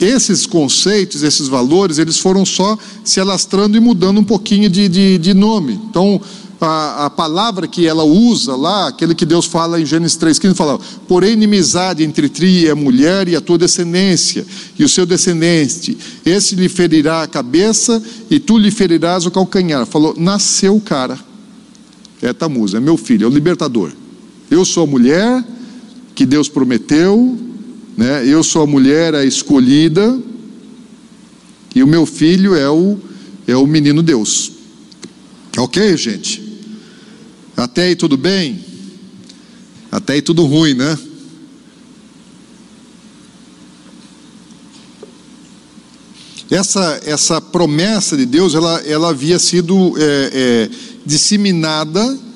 esses conceitos, esses valores, eles foram só se alastrando e mudando um pouquinho de, de, de nome. Então, a, a, palavra que ela usa lá, aquele que Deus fala em Gênesis 3,15, fala: porém, inimizade entre ti e a mulher e a tua descendência, e o seu descendente, esse lhe ferirá a cabeça e tu lhe ferirás o calcanhar. Falou: nasceu o cara, é Tamuz, é meu filho, é o libertador. Eu sou a mulher que Deus prometeu, né? Eu sou a mulher a escolhida e o meu filho é o é o menino Deus. Ok, gente? Até aí tudo bem? Até aí tudo ruim, né? Essa, essa promessa de Deus, ela, ela havia sido é, é, disseminada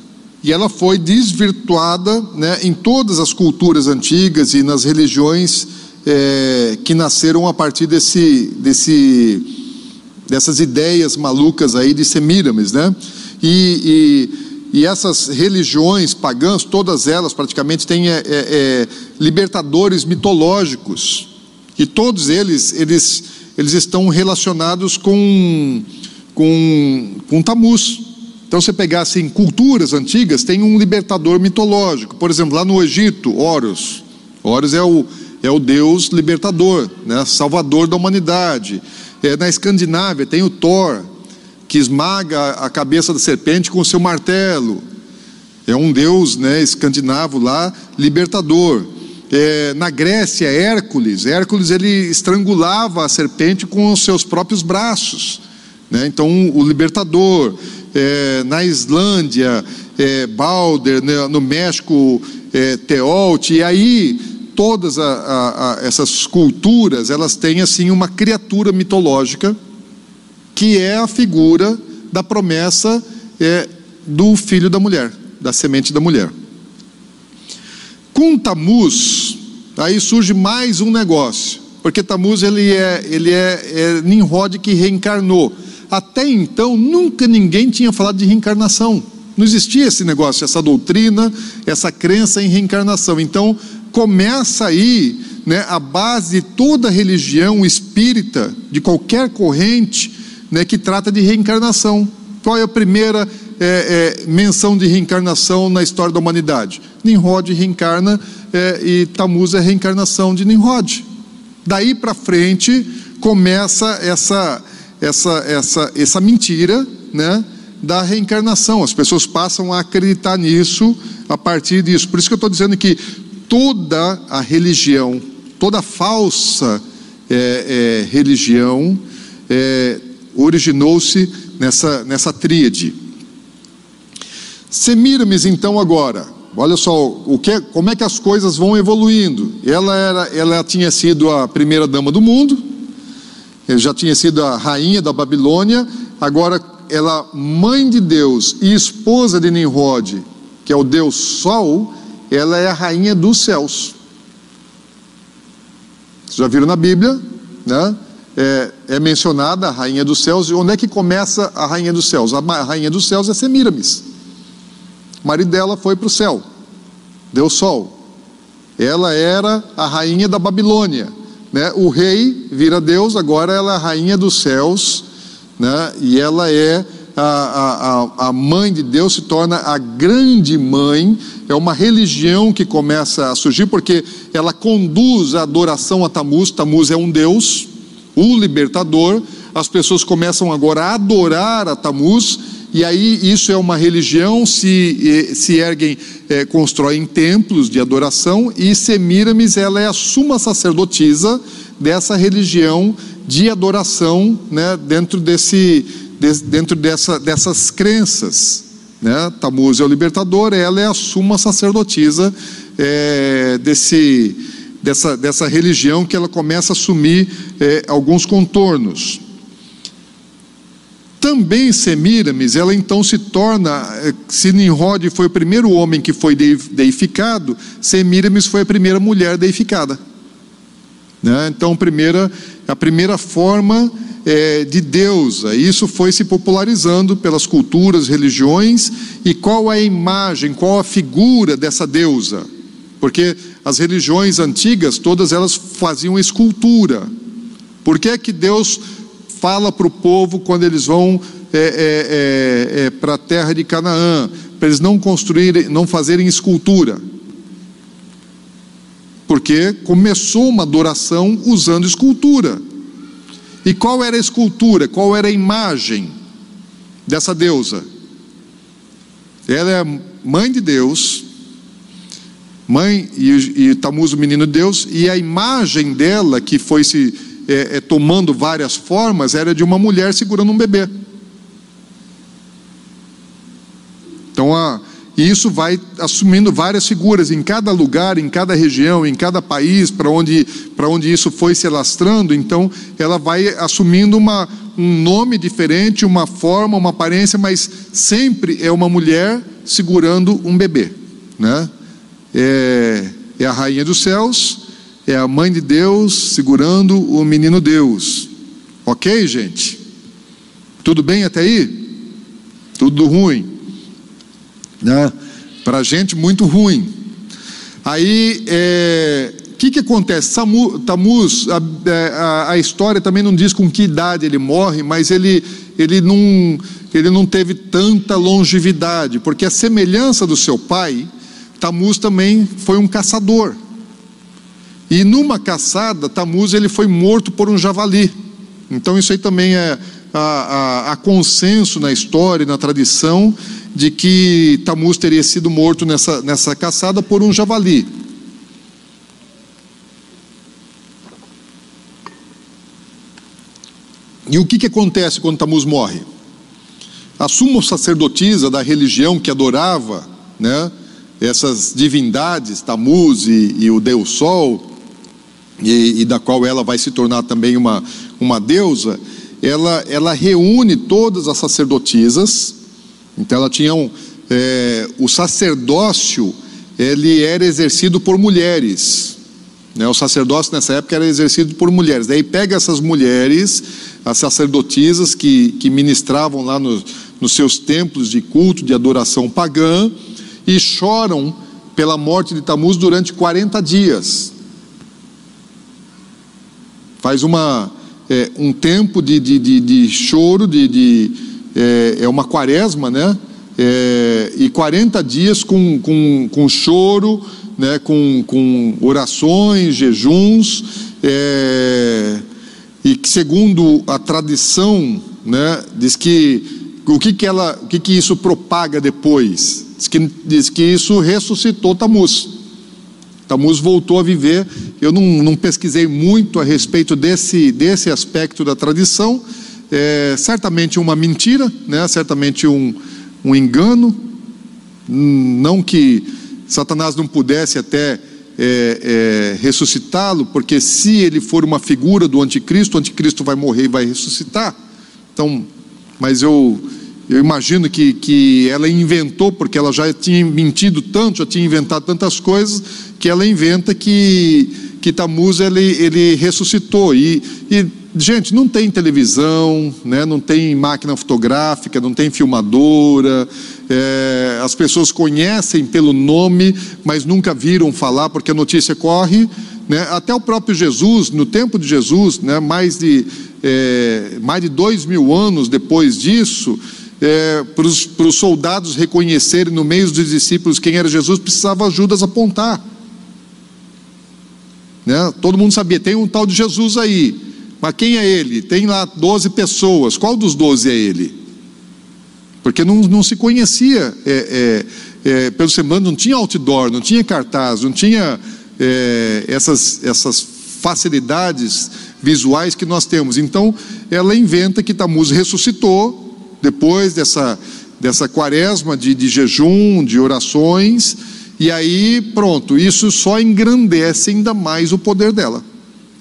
e ela foi desvirtuada né, em todas as culturas antigas e nas religiões é, que nasceram a partir desse, desse, dessas ideias malucas aí de Semiramis, né? E, e, e, essas religiões pagãs, todas elas praticamente têm é, é, é libertadores mitológicos e todos eles eles eles estão relacionados com, com, com Tamuz. Então, você pegar assim, culturas antigas, tem um libertador mitológico. Por exemplo, lá no Egito, Horus. Horus é o, é o deus libertador, né? salvador da humanidade. É, na Escandinávia tem o Thor, que esmaga a cabeça da serpente com o seu martelo. É um deus né, escandinavo lá, libertador. É, na Grécia, Hércules. Hércules ele estrangulava a serpente com os seus próprios braços. Né? Então, o libertador. É, na Islândia, é, Balder. Né? no México, é, Teolt. E aí, todas a, a, a essas culturas, elas têm assim uma criatura mitológica que é a figura da promessa é, do filho da mulher, da semente da mulher. Com Tamuz, aí surge mais um negócio, porque Tamuz ele é, ele é, é Nimrod que reencarnou. Até então, nunca ninguém tinha falado de reencarnação. Não existia esse negócio, essa doutrina, essa crença em reencarnação. Então, começa aí né, a base de toda religião espírita, de qualquer corrente, né, que trata de reencarnação. Qual é a primeira é, é, menção de reencarnação na história da humanidade? Nimrod reencarna é, e Tammuz é a reencarnação de Nimrod. Daí para frente começa essa, essa, essa, essa mentira né, da reencarnação. As pessoas passam a acreditar nisso a partir disso. Por isso que eu estou dizendo que toda a religião, toda falsa é, é, religião, é, originou-se nessa, nessa tríade. Semiramis, então, agora, olha só o que, como é que as coisas vão evoluindo. Ela, era, ela tinha sido a primeira dama do mundo, já tinha sido a rainha da Babilônia, agora ela, mãe de Deus e esposa de Nimrod, que é o Deus Sol, ela é a rainha dos céus. Vocês já viram na Bíblia, né? é, é, mencionada a rainha dos céus, e onde é que começa a rainha dos céus? A rainha dos céus é Semiramis. O marido dela foi para o céu, deu sol. Ela era a rainha da Babilônia. Né? O rei vira Deus, agora ela é a rainha dos céus, né? e ela é a, a, a mãe de Deus, se torna a grande mãe. É uma religião que começa a surgir, porque ela conduz a adoração a Tamuz. Tamuz é um Deus o libertador, as pessoas começam agora a adorar a Tamuz, e aí isso é uma religião, se, se erguem, é, constroem templos de adoração, e Semiramis ela é a suma sacerdotisa dessa religião de adoração né, dentro, desse, de, dentro dessa, dessas crenças. Né? Tamuz é o libertador, ela é a suma sacerdotisa é, desse dessa, dessa religião que ela começa a assumir é, alguns contornos. Também Semiramis, ela então se torna, é, se Nimrod foi o primeiro homem que foi deificado, Semiramis foi a primeira mulher deificada. Né? Então, primeira, a primeira forma é, de deusa, isso foi se popularizando pelas culturas, religiões, e qual é a imagem, qual a figura dessa deusa? Porque as religiões antigas, todas elas faziam escultura. Por que é que Deus fala para o povo quando eles vão é, é, é, é para a terra de Canaã, para eles não construírem, não fazerem escultura? Porque começou uma adoração usando escultura. E qual era a escultura? Qual era a imagem dessa deusa? Ela é mãe de Deus, mãe e, e Tamuz, o menino Deus, e a imagem dela, que foi se é, é, tomando várias formas, era de uma mulher segurando um bebê. Então, a, isso vai assumindo várias figuras em cada lugar, em cada região, em cada país, para onde, onde isso foi se alastrando. Então, ela vai assumindo uma, um nome diferente, uma forma, uma aparência, mas sempre é uma mulher segurando um bebê. Né? é, é a rainha dos céus, é a mãe de Deus segurando o menino Deus. Ok, gente? Tudo bem até aí? Tudo ruim. Né? Para gente, muito ruim. Aí, é, que, que acontece? Tamuz, a, é, a, a, história também não diz com que idade ele morre, mas ele, ele, não, ele não teve tanta longevidade, porque a semelhança do seu pai, Tamuz também foi um caçador. E numa caçada, Tamuz ele foi morto por um javali. Então isso aí também é a, a, consenso na história, na tradição, de que Tamuz teria sido morto nessa, nessa caçada por um javali. E o que, que acontece quando Tamuz morre? A suma sacerdotisa da religião que adorava né, essas divindades, Tamuz e, e o Deus Sol, e, e, da qual ela vai se tornar também uma, uma deusa, ela, ela reúne todas as sacerdotisas, então ela tinha um, é, o sacerdócio, ele era exercido por mulheres, né? o sacerdócio nessa época era exercido por mulheres, daí pega essas mulheres, as sacerdotisas que, que ministravam lá no, nos seus templos de culto, de adoração pagã, e choram pela morte de Tamuz durante 40 dias. Faz uma, é, um tempo de, de, de, de choro, de, de é, é, uma quaresma, né? É, e 40 dias com, com, com choro, né? com, com orações, jejuns, é, e que segundo a tradição, né? diz que o que, que, ela, o que, que isso propaga depois? Diz que, diz que isso ressuscitou Tamuz. Tamuz voltou a viver. Eu não, não pesquisei muito a respeito desse, desse aspecto da tradição. É, certamente uma mentira, né? certamente um, um engano. Não que Satanás não pudesse até é, é, ressuscitá-lo, porque se ele for uma figura do anticristo, o anticristo vai morrer e vai ressuscitar. Então, mas eu eu imagino que, que ela inventou, porque ela já tinha mentido tanto, já tinha inventado tantas coisas, que ela inventa que, que Tamuz ele, ele ressuscitou. E, e, gente, não tem televisão, né, não tem máquina fotográfica, não tem filmadora, é, as pessoas conhecem pelo nome, mas nunca viram falar, porque a notícia corre. Né, até o próprio Jesus, no tempo de Jesus, né, mais, de, é, mais de dois mil anos depois disso, é, para os soldados reconhecerem no meio dos discípulos quem era Jesus, precisava Judas apontar. Né? Todo mundo sabia, tem um tal de Jesus aí, mas quem é ele? Tem lá 12 pessoas, qual dos 12 é ele? Porque não, não se conhecia, é, é, pelo semblante, não tinha outdoor, não tinha cartaz, não tinha essas, essas facilidades visuais que nós temos. Então, ela inventa que Tamuz ressuscitou, depois dessa, dessa quaresma de, de jejum, de orações, e aí pronto, isso só engrandece ainda mais o poder dela,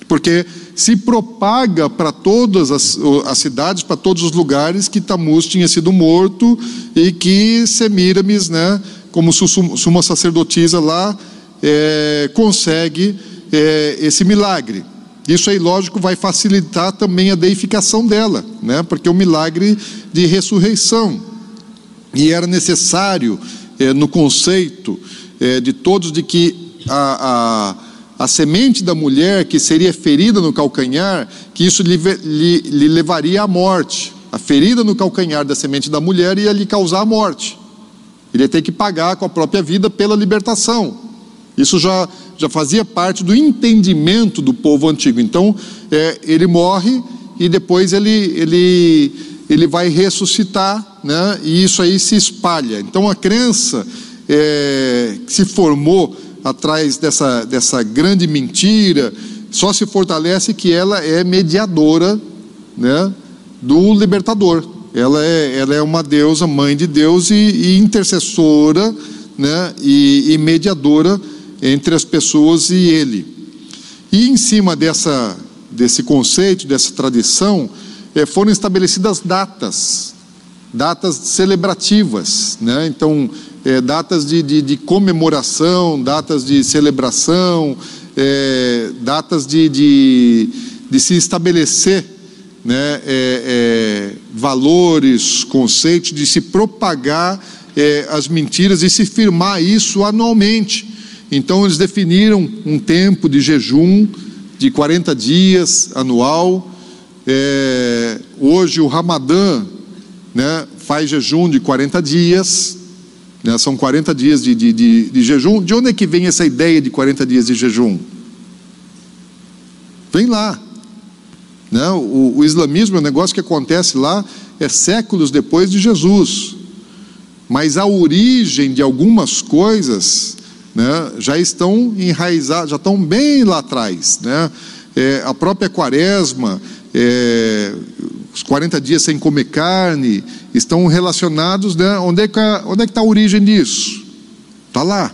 porque se propaga para todas as, as cidades, para todos os lugares que Tamuz tinha sido morto e que Semiramis, né, como suma sacerdotisa lá, é, consegue é, esse milagre. Isso aí, lógico, vai facilitar também a deificação dela, né? porque é um milagre de ressurreição. E era necessário, é, no conceito é, de todos, de que a, a, a, semente da mulher que seria ferida no calcanhar, que isso lhe, lhe, lhe levaria à morte. A ferida no calcanhar da semente da mulher ia lhe causar a morte. Ele ia ter que pagar com a própria vida pela libertação. Isso já já fazia parte do entendimento do povo antigo. Então, é, ele morre e depois ele, ele, ele vai ressuscitar, né? e isso aí se espalha. Então, a crença é, que se formou atrás dessa, dessa grande mentira só se fortalece que ela é mediadora né, do libertador. Ela é, ela é uma deusa, mãe de Deus e, e intercessora né, e, e mediadora entre as pessoas e ele. E em cima dessa, desse conceito, dessa tradição, é, foram estabelecidas datas, datas celebrativas, né? então, é, datas de, de, de, comemoração, datas de celebração, é, datas de, de, de, se estabelecer né? valores, conceitos, de se propagar as mentiras e se firmar isso anualmente. Então eles definiram um tempo de jejum de 40 dias anual. É, hoje o Ramadã né, faz jejum de 40 dias. Né, são 40 dias de, de, de, de jejum. De onde é que vem essa ideia de 40 dias de jejum? Vem lá. Né? O, o, islamismo é um negócio que acontece lá é séculos depois de Jesus. Mas a origem de algumas coisas né, já estão enraizadas, já estão bem lá atrás. Né? É, a própria quaresma, é, os 40 dias sem comer carne, estão relacionados. Né? Onde é que é está a origem disso? Está lá.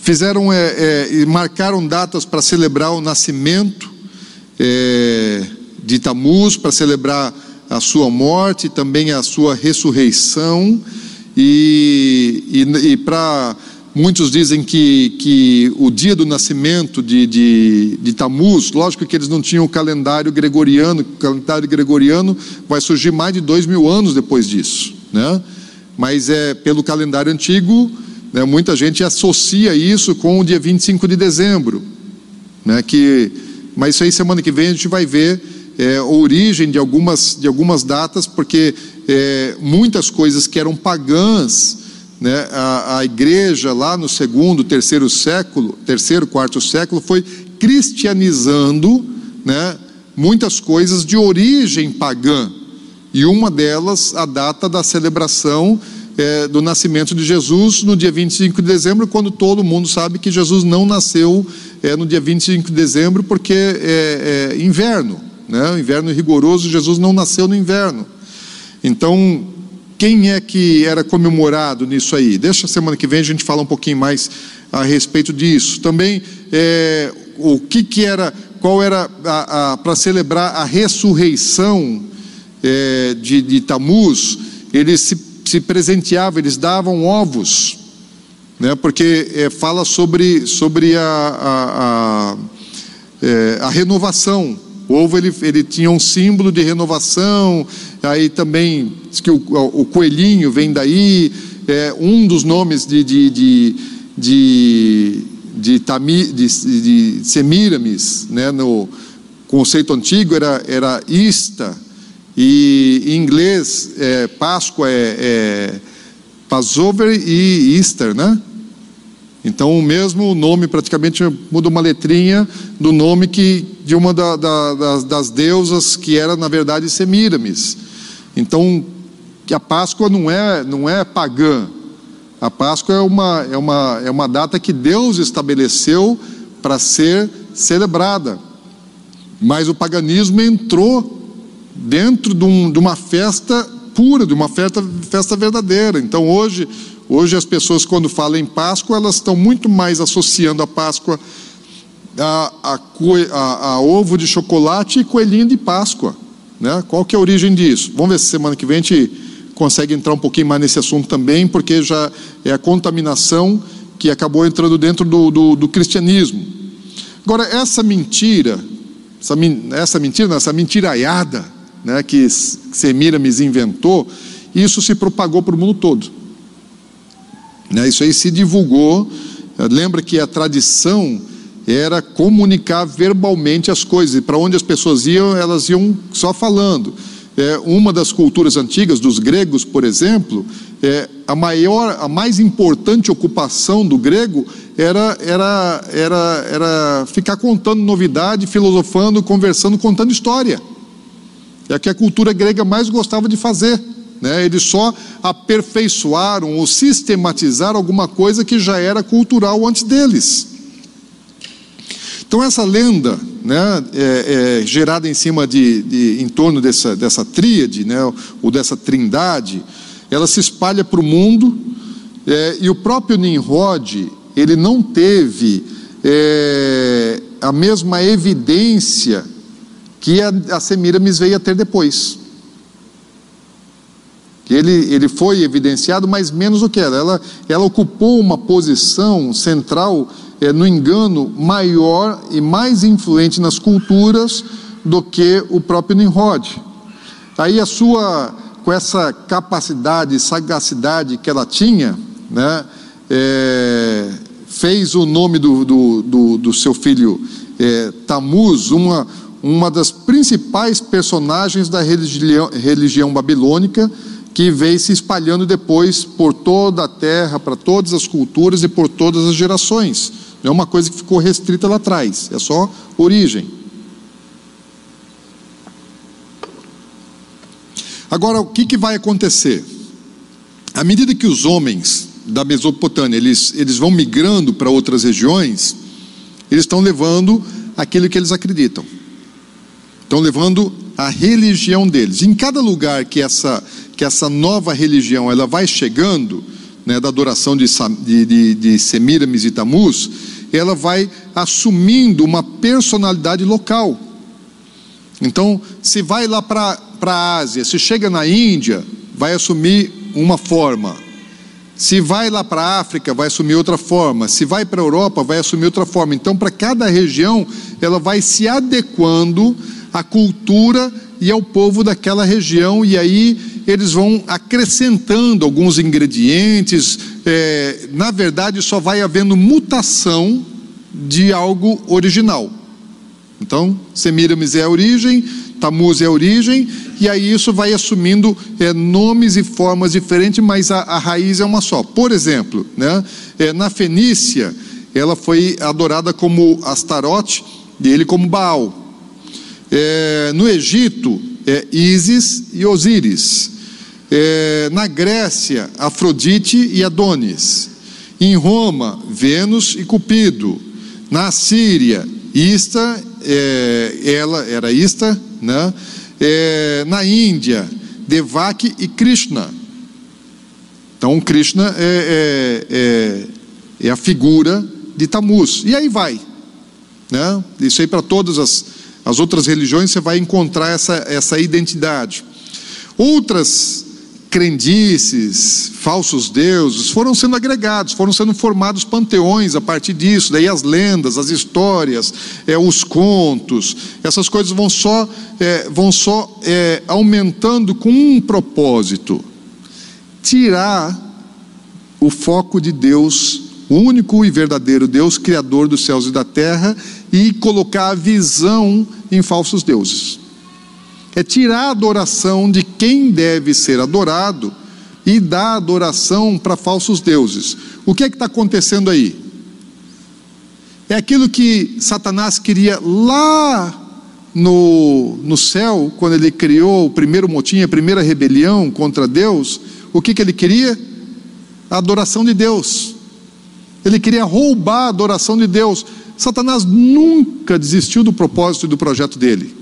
Fizeram é, é, e marcaram datas para celebrar o nascimento é, de Tamuz, para celebrar a sua morte, também a sua ressurreição, e, e, e para. Muitos dizem que, que o dia do nascimento de, de, de lógico que eles não tinham o calendário gregoriano, o calendário gregoriano vai surgir mais de dois mil anos depois disso, né? mas é pelo calendário antigo, né, muita gente associa isso com o dia 25 de dezembro, né, que, mas isso aí semana que vem a gente vai ver é, a origem de algumas, de algumas datas, porque é, muitas coisas que eram pagãs, né, a, a igreja lá no segundo, terceiro século, terceiro, quarto século, foi cristianizando né, muitas coisas de origem pagã. E uma delas, a data da celebração é, do nascimento de Jesus no dia 25 de dezembro, quando todo mundo sabe que Jesus não nasceu é, no dia 25 de dezembro, porque é, é inverno né? inverno rigoroso, Jesus não nasceu no inverno. Então, quem é que era comemorado nisso aí? Deixa a semana que vem a gente falar um pouquinho mais a respeito disso. Também, é, o que, que era, qual era para celebrar a ressurreição é, de, de Tamuz, eles se, se presenteavam, eles davam ovos, né? porque é, fala sobre, sobre a, a, a, é, a renovação o ovo ele, ele tinha um símbolo de renovação, aí também diz que o, o coelhinho vem daí, é, um dos nomes de, de, de, de, de, tami, de, de Semiramis, né, no conceito antigo era, era Ista, e em inglês é, Páscoa é, é Passover e Easter, né? Então, o mesmo nome praticamente muda uma letrinha do nome que, de uma da, da, das, das, deusas que era, na verdade, Semíramis. Então, a Páscoa não é, não é pagã. A Páscoa é uma, é, uma, é uma data que Deus estabeleceu para ser celebrada. Mas o paganismo entrou dentro de, um, de uma festa pura, de uma festa, festa verdadeira. Então, hoje, Hoje as pessoas, quando falam em Páscoa, elas estão muito mais associando a Páscoa a, a, a, a ovo de chocolate e coelhinho de Páscoa. Né? Qual que é a origem disso? Vamos ver se semana que vem a gente consegue entrar um pouquinho mais nesse assunto também, porque já é a contaminação que acabou entrando dentro do, do, do cristianismo. Agora, essa mentira, essa, essa mentira, essa mentiraiada né, que Semiramis inventou, isso se propagou para o mundo todo. Né? Isso aí se divulgou. Lembra que a tradição era comunicar verbalmente as coisas, e para onde as pessoas iam, elas iam só falando. É, uma das culturas antigas, dos gregos, por exemplo, é, a maior, a mais importante ocupação do grego era, era, era, era ficar contando novidade, filosofando, conversando, contando história. É o que a cultura grega mais gostava de fazer. Né? Eles só aperfeiçoaram ou sistematizaram alguma coisa que já era cultural antes deles. Então essa lenda, né, é, é, gerada em cima de, de, em torno dessa, dessa tríade, né, ou dessa trindade, ela se espalha para o mundo é, e o próprio Nimrod ele não teve é, a mesma evidência que a, a Semiramis veio a ter depois. Ele, ele foi evidenciado, mas menos do que ela. Ela, ela ocupou uma posição central é, no engano maior e mais influente nas culturas do que o próprio Nimrod. Aí a sua, com essa capacidade, sagacidade que ela tinha, né, é, fez o nome do, do, do, do seu filho é, Tamuz uma, uma das principais personagens da religião, religião babilônica, que veio se espalhando depois por toda a terra, para todas as culturas e por todas as gerações. Não é uma coisa que ficou restrita lá atrás, é só origem. Agora, o que, que vai acontecer? À medida que os homens da Mesopotâmia eles, eles vão migrando para outras regiões, eles estão levando aquilo que eles acreditam, estão levando a religião deles. Em cada lugar que essa, que essa nova religião ela vai chegando, né, da adoração de, de, de, de Semiramis e Tamuz, ela vai assumindo uma personalidade local. Então, se vai lá para a Ásia, se chega na Índia, vai assumir uma forma. Se vai lá para a África, vai assumir outra forma. Se vai para a Europa, vai assumir outra forma. Então, para cada região, ela vai se adequando à cultura e ao povo daquela região, e aí eles vão acrescentando alguns ingredientes. É, na verdade, só vai havendo mutação de algo original. Então, Semiramis é a origem, Tamuz é a origem, e aí isso vai assumindo é, nomes e formas diferentes, mas a, a, raiz é uma só. Por exemplo, né, é, na Fenícia, ela foi adorada como Astarote e ele como Baal. É, no Egito, é Ísis e Osíris. É, na Grécia, Afrodite e Adonis. Em Roma, Vênus e Cupido. Na Síria, Ista, é, ela era Ista, né? É, na Índia, Devaki e Krishna. Então, Krishna é, é, é, é a figura de Tammuz. E aí vai. Né? Isso aí para todas as, as outras religiões você vai encontrar essa, essa identidade. Outras crendices, falsos deuses, foram sendo agregados, foram sendo formados panteões a partir disso. Daí as lendas, as histórias, é, os contos, essas coisas vão só, é, vão só é, aumentando com um propósito: tirar o foco de Deus, o único e verdadeiro Deus, Criador dos céus e da terra, e colocar a visão em falsos deuses é tirar a adoração de quem deve ser adorado e dar adoração para falsos deuses. O que é que está acontecendo aí? É aquilo que Satanás queria lá no, no céu, quando ele criou o primeiro motim, a primeira rebelião contra Deus. O que, que ele queria? A adoração de Deus. Ele queria roubar a adoração de Deus. Satanás nunca desistiu do propósito e do projeto dele.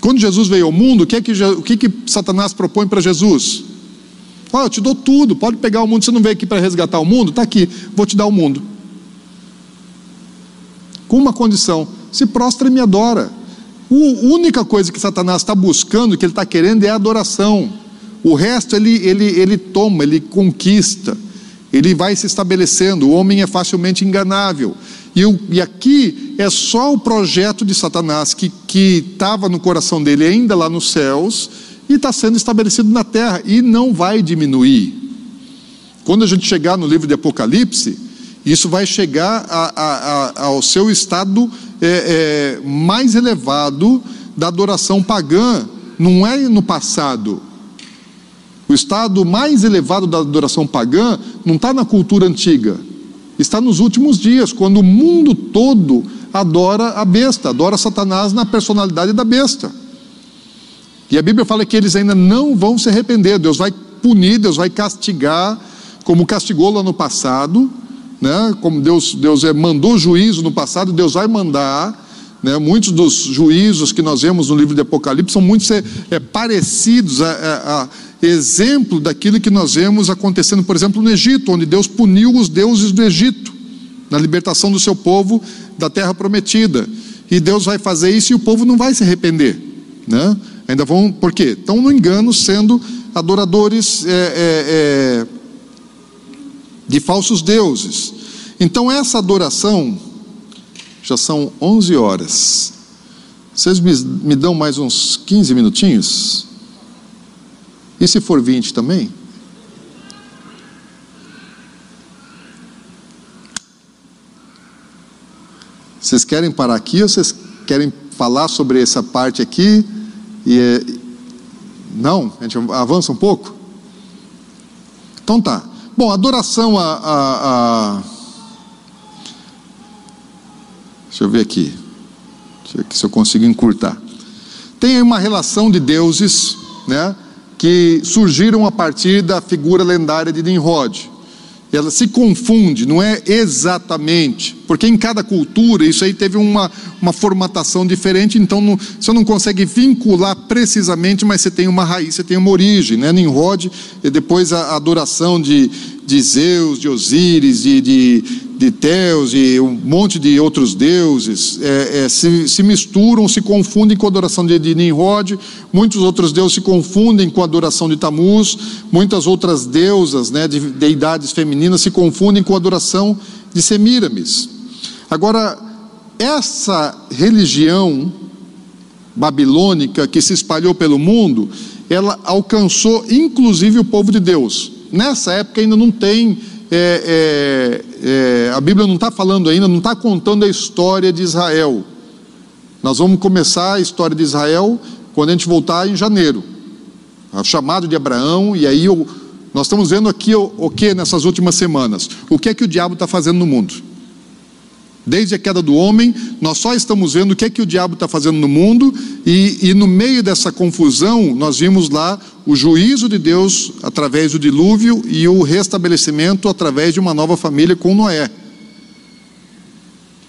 Quando Jesus veio ao mundo, o que, é que, o que, que Satanás propõe para Jesus? Olha, eu te dou tudo, pode pegar o mundo, você não veio aqui para resgatar o mundo? Está aqui, vou te dar o mundo. Com uma condição: se prostra e me adora. A única coisa que Satanás está buscando, que ele está querendo, é a adoração. O resto ele, ele, ele toma, ele conquista, ele vai se estabelecendo. O homem é facilmente enganável. E, e aqui é só o projeto de Satanás que estava no coração dele ainda lá nos céus e está sendo estabelecido na terra e não vai diminuir. Quando a gente chegar no livro de Apocalipse, isso vai chegar a, a, a, ao seu estado é, é, mais elevado da adoração pagã, não é no passado. O estado mais elevado da adoração pagã não está na cultura antiga, está nos últimos dias, quando o mundo todo adora a besta, adora Satanás na personalidade da besta. E a Bíblia fala que eles ainda não vão se arrepender, Deus vai punir, Deus vai castigar, como castigou lá no passado, né? como Deus, Deus é, mandou juízo no passado, Deus vai mandar. Né, muitos dos juízos que nós vemos no livro de Apocalipse são muito é, é, parecidos a, a, a exemplo daquilo que nós vemos acontecendo, por exemplo, no Egito, onde Deus puniu os deuses do Egito, na libertação do seu povo da terra prometida. E Deus vai fazer isso e o povo não vai se arrepender. Né? Ainda vão, por quê? Estão no engano sendo adoradores é, é, é, de falsos deuses. Então, essa adoração, já são 11 horas. Vocês me, me dão mais uns 15 minutinhos? E se for 20 também? Vocês querem parar aqui ou vocês querem falar sobre essa parte aqui? E é... Não? A gente avança um pouco? Então tá. Bom, adoração a, a, a... Deixa eu ver aqui. Deixa eu ver se eu consigo encurtar. Tem uma relação de deuses, né? Que surgiram a partir da figura lendária de Nimrod ela se confunde, não é exatamente, porque em cada cultura isso aí teve uma, uma formatação diferente, então não, você não consegue vincular precisamente, mas você tem uma raiz, você tem uma origem, né? Nimrod, e depois a adoração de, de Zeus, de Osíris, de, de, de Teus e um monte de outros deuses é, é, se, se, misturam, se confundem com a adoração de, de Nimrod, muitos outros deuses se confundem com a adoração de Tamuz, muitas outras deusas, né, de deidades femininas, se confundem com a adoração de Semíramis. Agora, essa religião babilônica que se espalhou pelo mundo, ela alcançou inclusive o povo de Deus. Nessa época ainda não tem, é, é, é, a Bíblia não está falando ainda, não está contando a história de Israel. Nós vamos começar a história de Israel quando a gente voltar em janeiro. O chamado de Abraão, e aí eu, nós estamos vendo aqui o, o que nessas últimas semanas? O que é que o diabo está fazendo no mundo? Desde a queda do homem, nós só estamos vendo o que é que o diabo está fazendo no mundo, e, e no meio dessa confusão, nós vimos lá o juízo de Deus através do dilúvio e o restabelecimento através de uma nova família com Noé.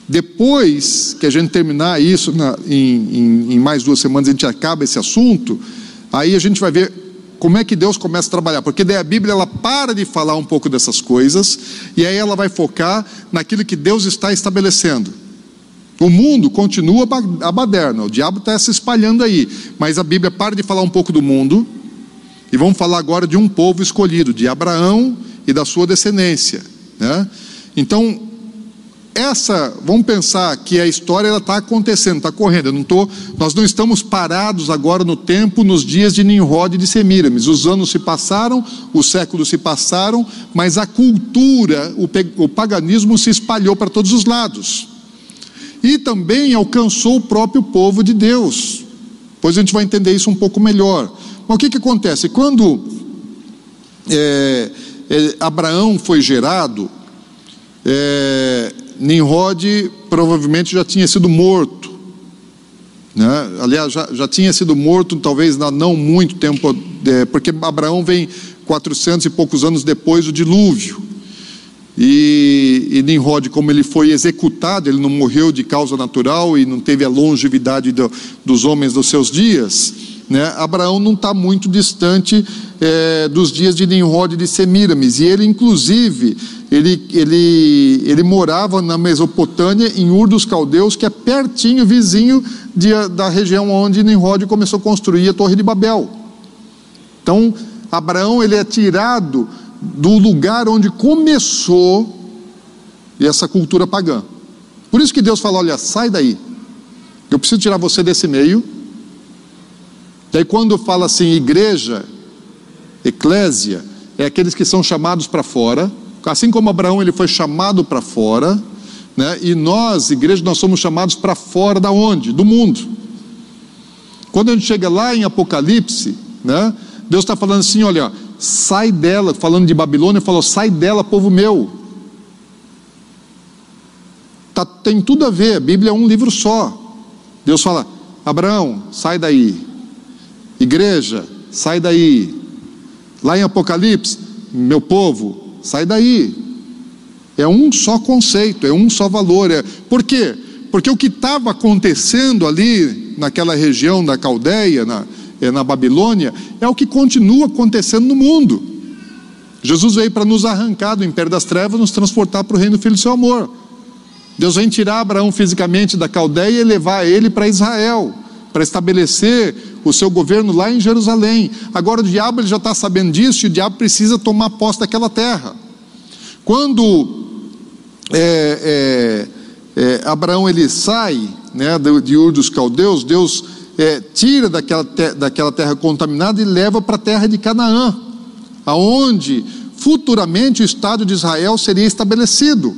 Depois que a gente terminar isso, na, em, em, em mais duas semanas a gente acaba esse assunto, aí a gente vai ver como é que Deus começa a trabalhar? Porque daí a Bíblia ela para de falar um pouco dessas coisas e aí ela vai focar naquilo que Deus está estabelecendo. O mundo continua a baderna, o diabo está se espalhando aí, mas a Bíblia para de falar um pouco do mundo e vamos falar agora de um povo escolhido, de Abraão e da sua descendência. Né? Então, essa, vamos pensar que a história está acontecendo, está correndo. Não tô, nós não estamos parados agora no tempo, nos dias de Nimrod e de Semíramis. Os anos se passaram, os séculos se passaram, mas a cultura, o, o paganismo se espalhou para todos os lados. E também alcançou o próprio povo de Deus. Pois a gente vai entender isso um pouco melhor. Mas o que, que acontece? Quando é, é, Abraão foi gerado, é, Nimrod provavelmente já tinha sido morto. Né? Aliás, já, já tinha sido morto, talvez há não muito tempo, é, porque Abraão vem 400 e poucos anos depois do dilúvio. E, e Nimrod, como ele foi executado, ele não morreu de causa natural e não teve a longevidade do, dos homens dos seus dias. Né? Abraão não está muito distante é, dos dias de Nimrod e de Semiramis. E ele, inclusive, ele, ele, ele morava na Mesopotâmia, em Ur dos Caldeus, que é pertinho, vizinho de, da região onde Nimrod começou a construir a Torre de Babel. Então, Abraão ele é tirado do lugar onde começou essa cultura pagã. Por isso que Deus fala: olha, sai daí. Eu preciso tirar você desse meio. Daí, quando fala assim, igreja, eclésia, é aqueles que são chamados para fora. Assim como Abraão ele foi chamado para fora, né? E nós, igreja, nós somos chamados para fora da onde? Do mundo. Quando a gente chega lá em Apocalipse, né? Deus está falando assim, olha, sai dela, falando de Babilônia, falou, sai dela, povo meu. Tá, tem tudo a ver, a Bíblia é um livro só. Deus fala, Abraão, sai daí. Igreja, sai daí. Lá em Apocalipse, meu povo, sai daí. É um só conceito, é um só valor. É... Por quê? Porque o que estava acontecendo ali, naquela região da Caldeia, na, é, na Babilônia, é o que continua acontecendo no mundo. Jesus veio para nos arrancar do império das trevas, nos transportar para o reino do Filho do seu amor. Deus vem tirar Abraão fisicamente da Caldeia e levar ele para Israel, para estabelecer o seu governo lá em Jerusalém. Agora o diabo ele já está sabendo disso e o diabo precisa tomar posse daquela terra. Quando é, é, é, Abraão ele sai né, de Ur dos Caldeus, Deus é, tira daquela, te, daquela terra contaminada e leva para a terra de Canaã, aonde futuramente o Estado de Israel seria estabelecido,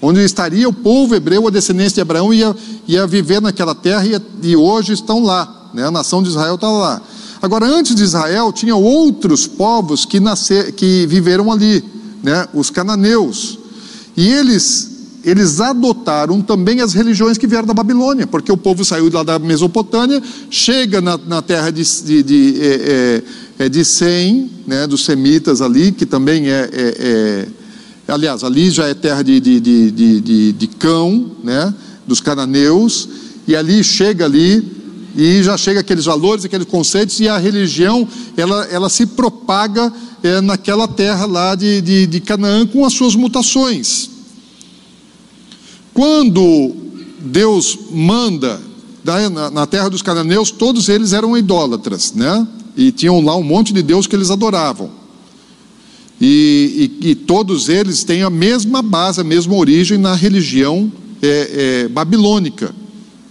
onde estaria o povo hebreu, a descendência de Abraão, ia, ia viver naquela terra e, e hoje estão lá, né? a nação de Israel está lá. Agora, antes de Israel, tinha outros povos que, nascer, que viveram ali, né? os cananeus, e eles eles adotaram também as religiões que vieram da Babilônia, porque o povo saiu lá da Mesopotâmia, chega na, na terra de, de, de, é, é, de Sem, né, dos semitas ali, que também é, é, é aliás, ali já é terra de, de, de, de, de cão, né, dos cananeus, e ali chega ali e já chega aqueles valores, aqueles conceitos, e a religião ela, ela se propaga é, naquela terra lá de, de, de Canaã com as suas mutações. Quando Deus manda na terra dos cananeus, todos eles eram idólatras, né? E tinham lá um monte de Deus que eles adoravam. E, e, e todos eles têm a mesma base, a mesma origem na religião é, é, babilônica.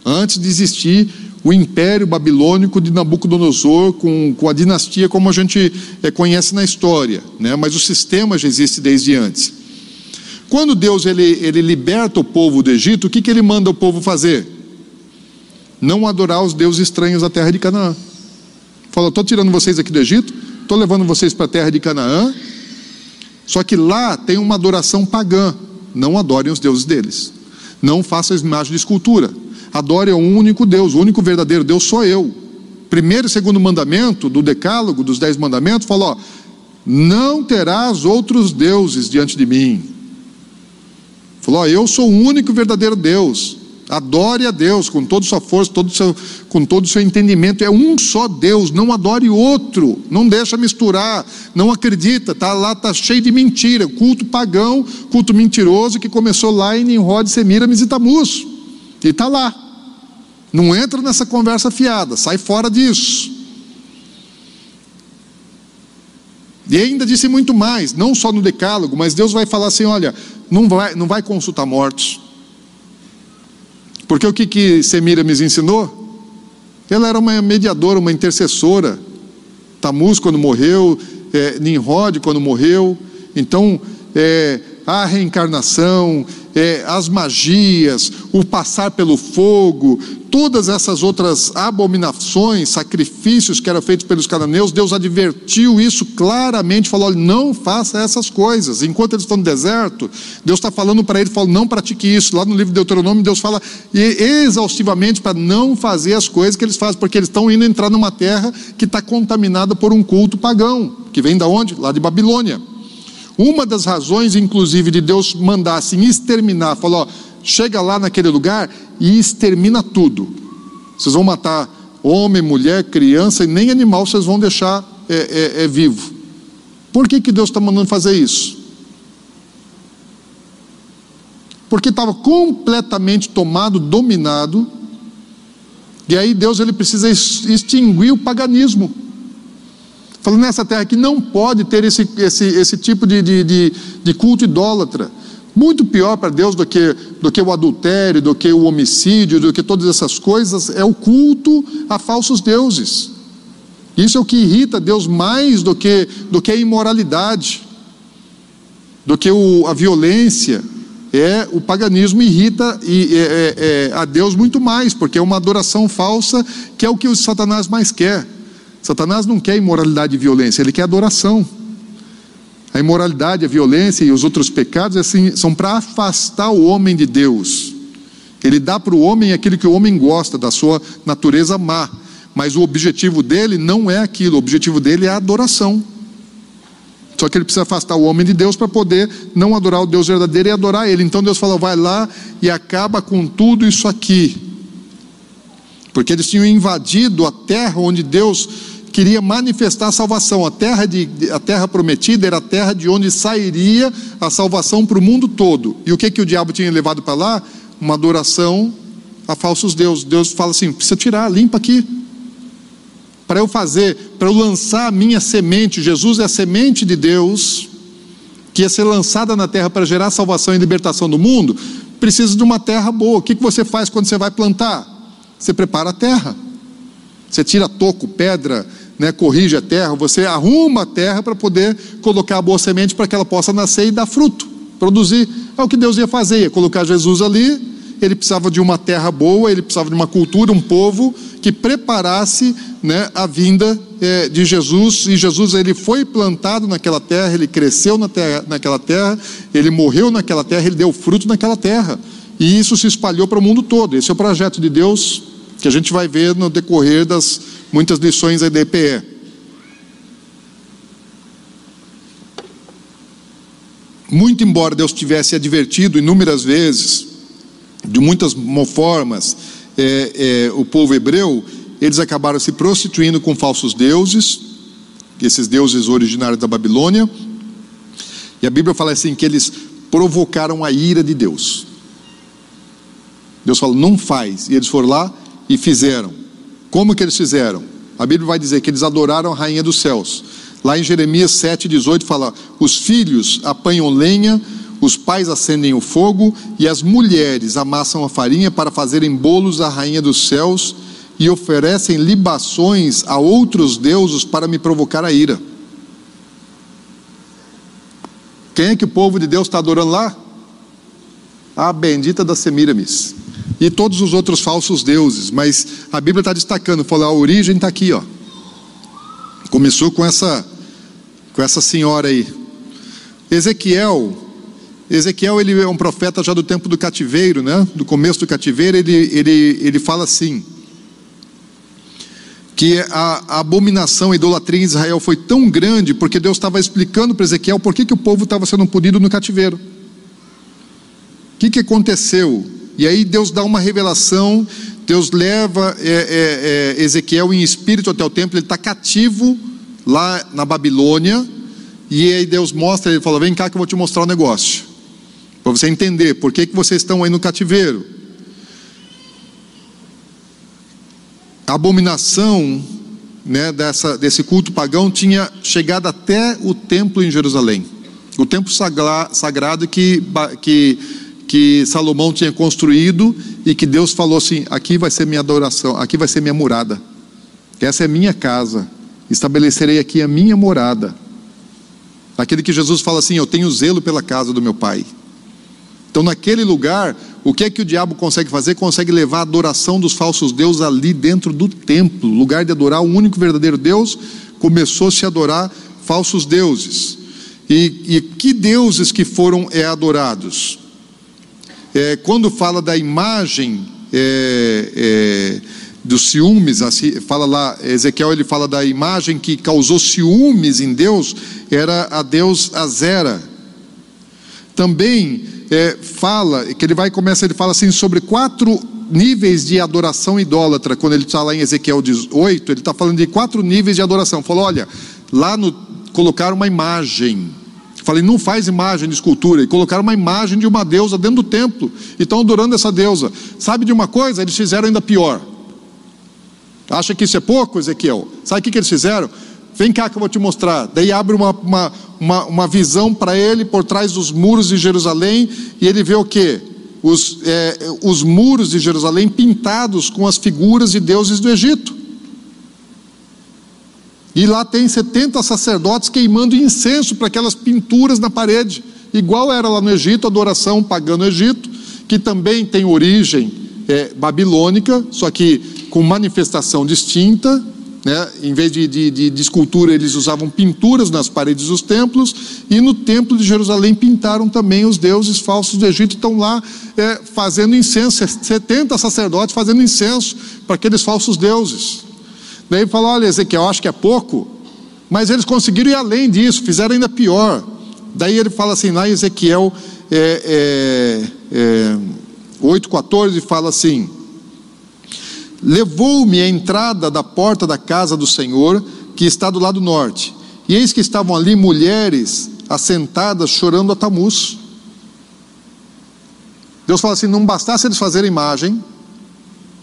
Antes de existir o império babilônico de Nabucodonosor, com, com a dinastia como a gente é, conhece na história, né? mas o sistema já existe desde antes. Quando Deus ele, ele liberta o povo do Egito, o que, que ele manda o povo fazer? Não adorar os deuses estranhos da terra de Canaã. Fala, estou tirando vocês aqui do Egito, estou levando vocês para a terra de Canaã, só que lá tem uma adoração pagã. Não adorem os deuses deles. Não façam imagem de escultura. Adorem o único Deus, o único verdadeiro Deus sou eu. Primeiro e segundo mandamento do decálogo, dos dez mandamentos, fala: ó, não terás outros deuses diante de mim. Falou: ó, Eu sou o único verdadeiro Deus. Adore a Deus com toda a sua força, todo seu, com todo o seu entendimento. É um só Deus, não adore outro, não deixa misturar, não acredita, tá lá tá cheio de mentira, culto pagão, culto mentiroso que começou lá em Nimrod, Semiramis e Tamuz. E está lá. Não entra nessa conversa fiada, sai fora disso. E ainda disse muito mais, não só no decálogo, mas Deus vai falar assim: olha, não vai, não vai consultar mortos. Porque o que, que Semira me ensinou? Ela era uma mediadora, uma intercessora. Tamuz, quando morreu, é, Nimrod, quando morreu. Então, é, a reencarnação, é, as magias, o passar pelo fogo, todas essas outras abominações, sacrifícios que eram feitos pelos cananeus, Deus advertiu isso claramente, falou: não faça essas coisas. Enquanto eles estão no deserto, Deus está falando para ele, falou: não pratique isso. Lá no livro de Deuteronômio, Deus fala exaustivamente para não fazer as coisas que eles fazem, porque eles estão indo entrar numa terra que está contaminada por um culto pagão, que vem da onde? Lá de Babilônia. Uma das razões, inclusive, de Deus mandar assim exterminar, falou: ó, chega lá naquele lugar e extermina tudo. Vocês vão matar homem, mulher, criança e nem animal vocês vão deixar é, é, é vivo. Por que, que Deus está mandando fazer isso? Porque estava completamente tomado, dominado, e aí Deus ele precisa extinguir o paganismo falando nessa terra que não pode ter esse, esse, esse tipo de, de, de, de culto idólatra. Muito pior para Deus do que, do que o adultério, do que o homicídio, do que todas essas coisas, é o culto a falsos deuses. Isso é o que irrita Deus mais do que, do que a imoralidade, do que o, a violência. É o paganismo irrita e, é, é, é, a Deus muito mais, porque é uma adoração falsa que é o que o Satanás mais quer. Satanás não quer imoralidade e violência, ele quer adoração. A imoralidade, a violência e os outros pecados assim, são para afastar o homem de Deus. Ele dá para o homem aquilo que o homem gosta, da sua natureza má. Mas o objetivo dele não é aquilo, o objetivo dele é a adoração. Só que ele precisa afastar o homem de Deus para poder não adorar o Deus verdadeiro e adorar ele. Então Deus fala: vai lá e acaba com tudo isso aqui. Porque eles tinham invadido a terra onde Deus queria manifestar a salvação. A terra, de, a terra prometida era a terra de onde sairia a salvação para o mundo todo. E o que, que o diabo tinha levado para lá? Uma adoração a falsos deuses. Deus fala assim: precisa tirar, limpa aqui. Para eu fazer, para eu lançar a minha semente, Jesus é a semente de Deus, que ia ser lançada na terra para gerar salvação e libertação do mundo, precisa de uma terra boa. O que, que você faz quando você vai plantar? Você prepara a terra. Você tira toco, pedra, né, corrige a terra, você arruma a terra para poder colocar a boa semente para que ela possa nascer e dar fruto, produzir. É o que Deus ia fazer, ia colocar Jesus ali, ele precisava de uma terra boa, ele precisava de uma cultura, um povo que preparasse né, a vinda é, de Jesus. E Jesus ele foi plantado naquela terra, ele cresceu na terra, naquela terra, ele morreu naquela terra, ele deu fruto naquela terra. E isso se espalhou para o mundo todo. Esse é o projeto de Deus que a gente vai ver no decorrer das muitas lições da EDPE. Muito embora Deus tivesse advertido inúmeras vezes de muitas formas é, é, o povo hebreu, eles acabaram se prostituindo com falsos deuses, esses deuses originários da Babilônia, e a Bíblia fala assim: que eles provocaram a ira de Deus. Deus falou, não faz, e eles foram lá e fizeram. Como que eles fizeram? A Bíblia vai dizer que eles adoraram a rainha dos céus. Lá em Jeremias 7,18 fala: os filhos apanham lenha os pais acendem o fogo e as mulheres amassam a farinha para fazerem bolos à rainha dos céus e oferecem libações a outros deuses para me provocar a ira. Quem é que o povo de Deus está adorando lá? A bendita da Semiramis. E todos os outros falsos deuses, mas a Bíblia está destacando, falou, a origem está aqui, ó. Começou com essa, com essa senhora aí. Ezequiel Ezequiel ele é um profeta já do tempo do cativeiro, né? do começo do cativeiro, ele, ele, ele fala assim: que a, abominação, a idolatria em Israel foi tão grande, porque Deus estava explicando para Ezequiel por que, que o povo estava sendo punido no cativeiro. O que, que aconteceu? E aí Deus dá uma revelação, Deus leva é, é, é, Ezequiel em espírito até o templo, ele está cativo lá na Babilônia, e aí Deus mostra, ele fala: Vem cá que eu vou te mostrar o um negócio. Para você entender por que, que vocês estão aí no cativeiro. A abominação né, dessa, desse culto pagão tinha chegado até o templo em Jerusalém. O templo sagrado que, que, que Salomão tinha construído e que Deus falou assim: aqui vai ser minha adoração, aqui vai ser minha morada. Essa é minha casa. Estabelecerei aqui a minha morada. Aquele que Jesus fala assim: Eu tenho zelo pela casa do meu pai. Então, naquele lugar, o que é que o diabo consegue fazer? Consegue levar a adoração dos falsos deuses ali dentro do templo, lugar de adorar o único verdadeiro Deus, começou a se adorar falsos deuses. E, e que deuses que foram é, adorados? É, quando fala da imagem é, é, dos ciúmes, assim, fala lá, Ezequiel ele fala da imagem que causou ciúmes em Deus, era a Deus Azera. Também é, fala, que ele vai começa, ele fala assim sobre quatro níveis de adoração idólatra, quando ele está lá em Ezequiel 18, ele está falando de quatro níveis de adoração. Falou, olha, lá no colocaram uma imagem. Falei, não faz imagem de escultura. E colocaram uma imagem de uma deusa dentro do templo. E estão adorando essa deusa. Sabe de uma coisa? Eles fizeram ainda pior. Acha que isso é pouco, Ezequiel? Sabe o que, que eles fizeram? Vem cá que eu vou te mostrar. Daí abre uma, uma, uma, uma visão para ele por trás dos muros de Jerusalém, e ele vê o que? Os, é, os muros de Jerusalém pintados com as figuras de deuses do Egito. E lá tem 70 sacerdotes queimando incenso para aquelas pinturas na parede, igual era lá no Egito, adoração pagã no Egito, que também tem origem é, babilônica, só que com manifestação distinta, né? Em vez de, de, de, de, escultura, eles usavam pinturas nas paredes dos templos, e no templo de Jerusalém pintaram também os deuses falsos do Egito, estão lá é, fazendo incenso, 70 sacerdotes fazendo incenso para aqueles falsos deuses. Daí falou: olha, Ezequiel, acho que é pouco, mas eles conseguiram ir além disso, fizeram ainda pior. Daí ele fala assim, lá em Ezequiel é, é, é, 8,14, fala assim levou-me à entrada da porta da casa do Senhor, que está do lado norte. E eis que estavam ali mulheres assentadas chorando a Tamuz. Deus fala assim: não bastasse eles fazerem imagem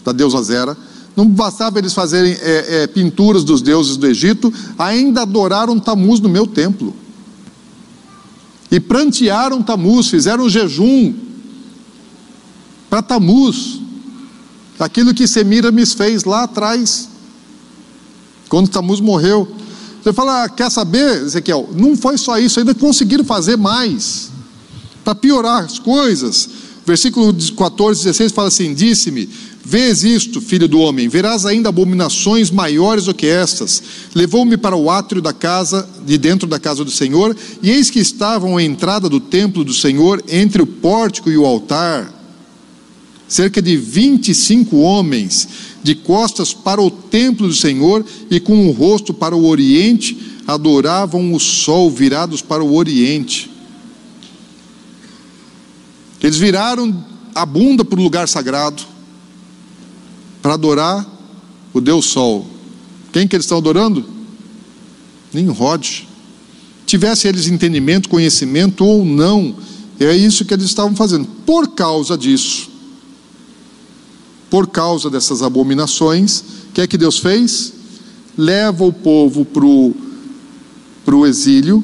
da deusa Zera, não bastava eles fazerem é, é, pinturas dos deuses do Egito, ainda adoraram Tamuz no meu templo. E prantearam Tamuz, fizeram um jejum para Tamuz aquilo que Semiramis fez lá atrás. Quando Tamuz morreu, você fala, ah, quer saber, Ezequiel? Não foi só isso, ainda conseguiram fazer mais, para piorar as coisas. Versículo 14, 16 fala assim: Disse-me, vês isto, filho do homem, verás ainda abominações maiores do que estas. Levou-me para o átrio da casa, de dentro da casa do Senhor, e eis que estavam à entrada do templo do Senhor, entre o pórtico e o altar, cerca de 25 homens, de costas para o templo do Senhor e com o rosto para o oriente, adoravam o sol virados para o oriente. Eles viraram a bunda para o lugar sagrado para adorar o Deus Sol. Quem que eles estão adorando? Nimrod. Tivesse eles entendimento, conhecimento ou não, é isso que eles estavam fazendo. Por causa disso, por causa dessas abominações, o que é que Deus fez? Leva o povo para o exílio.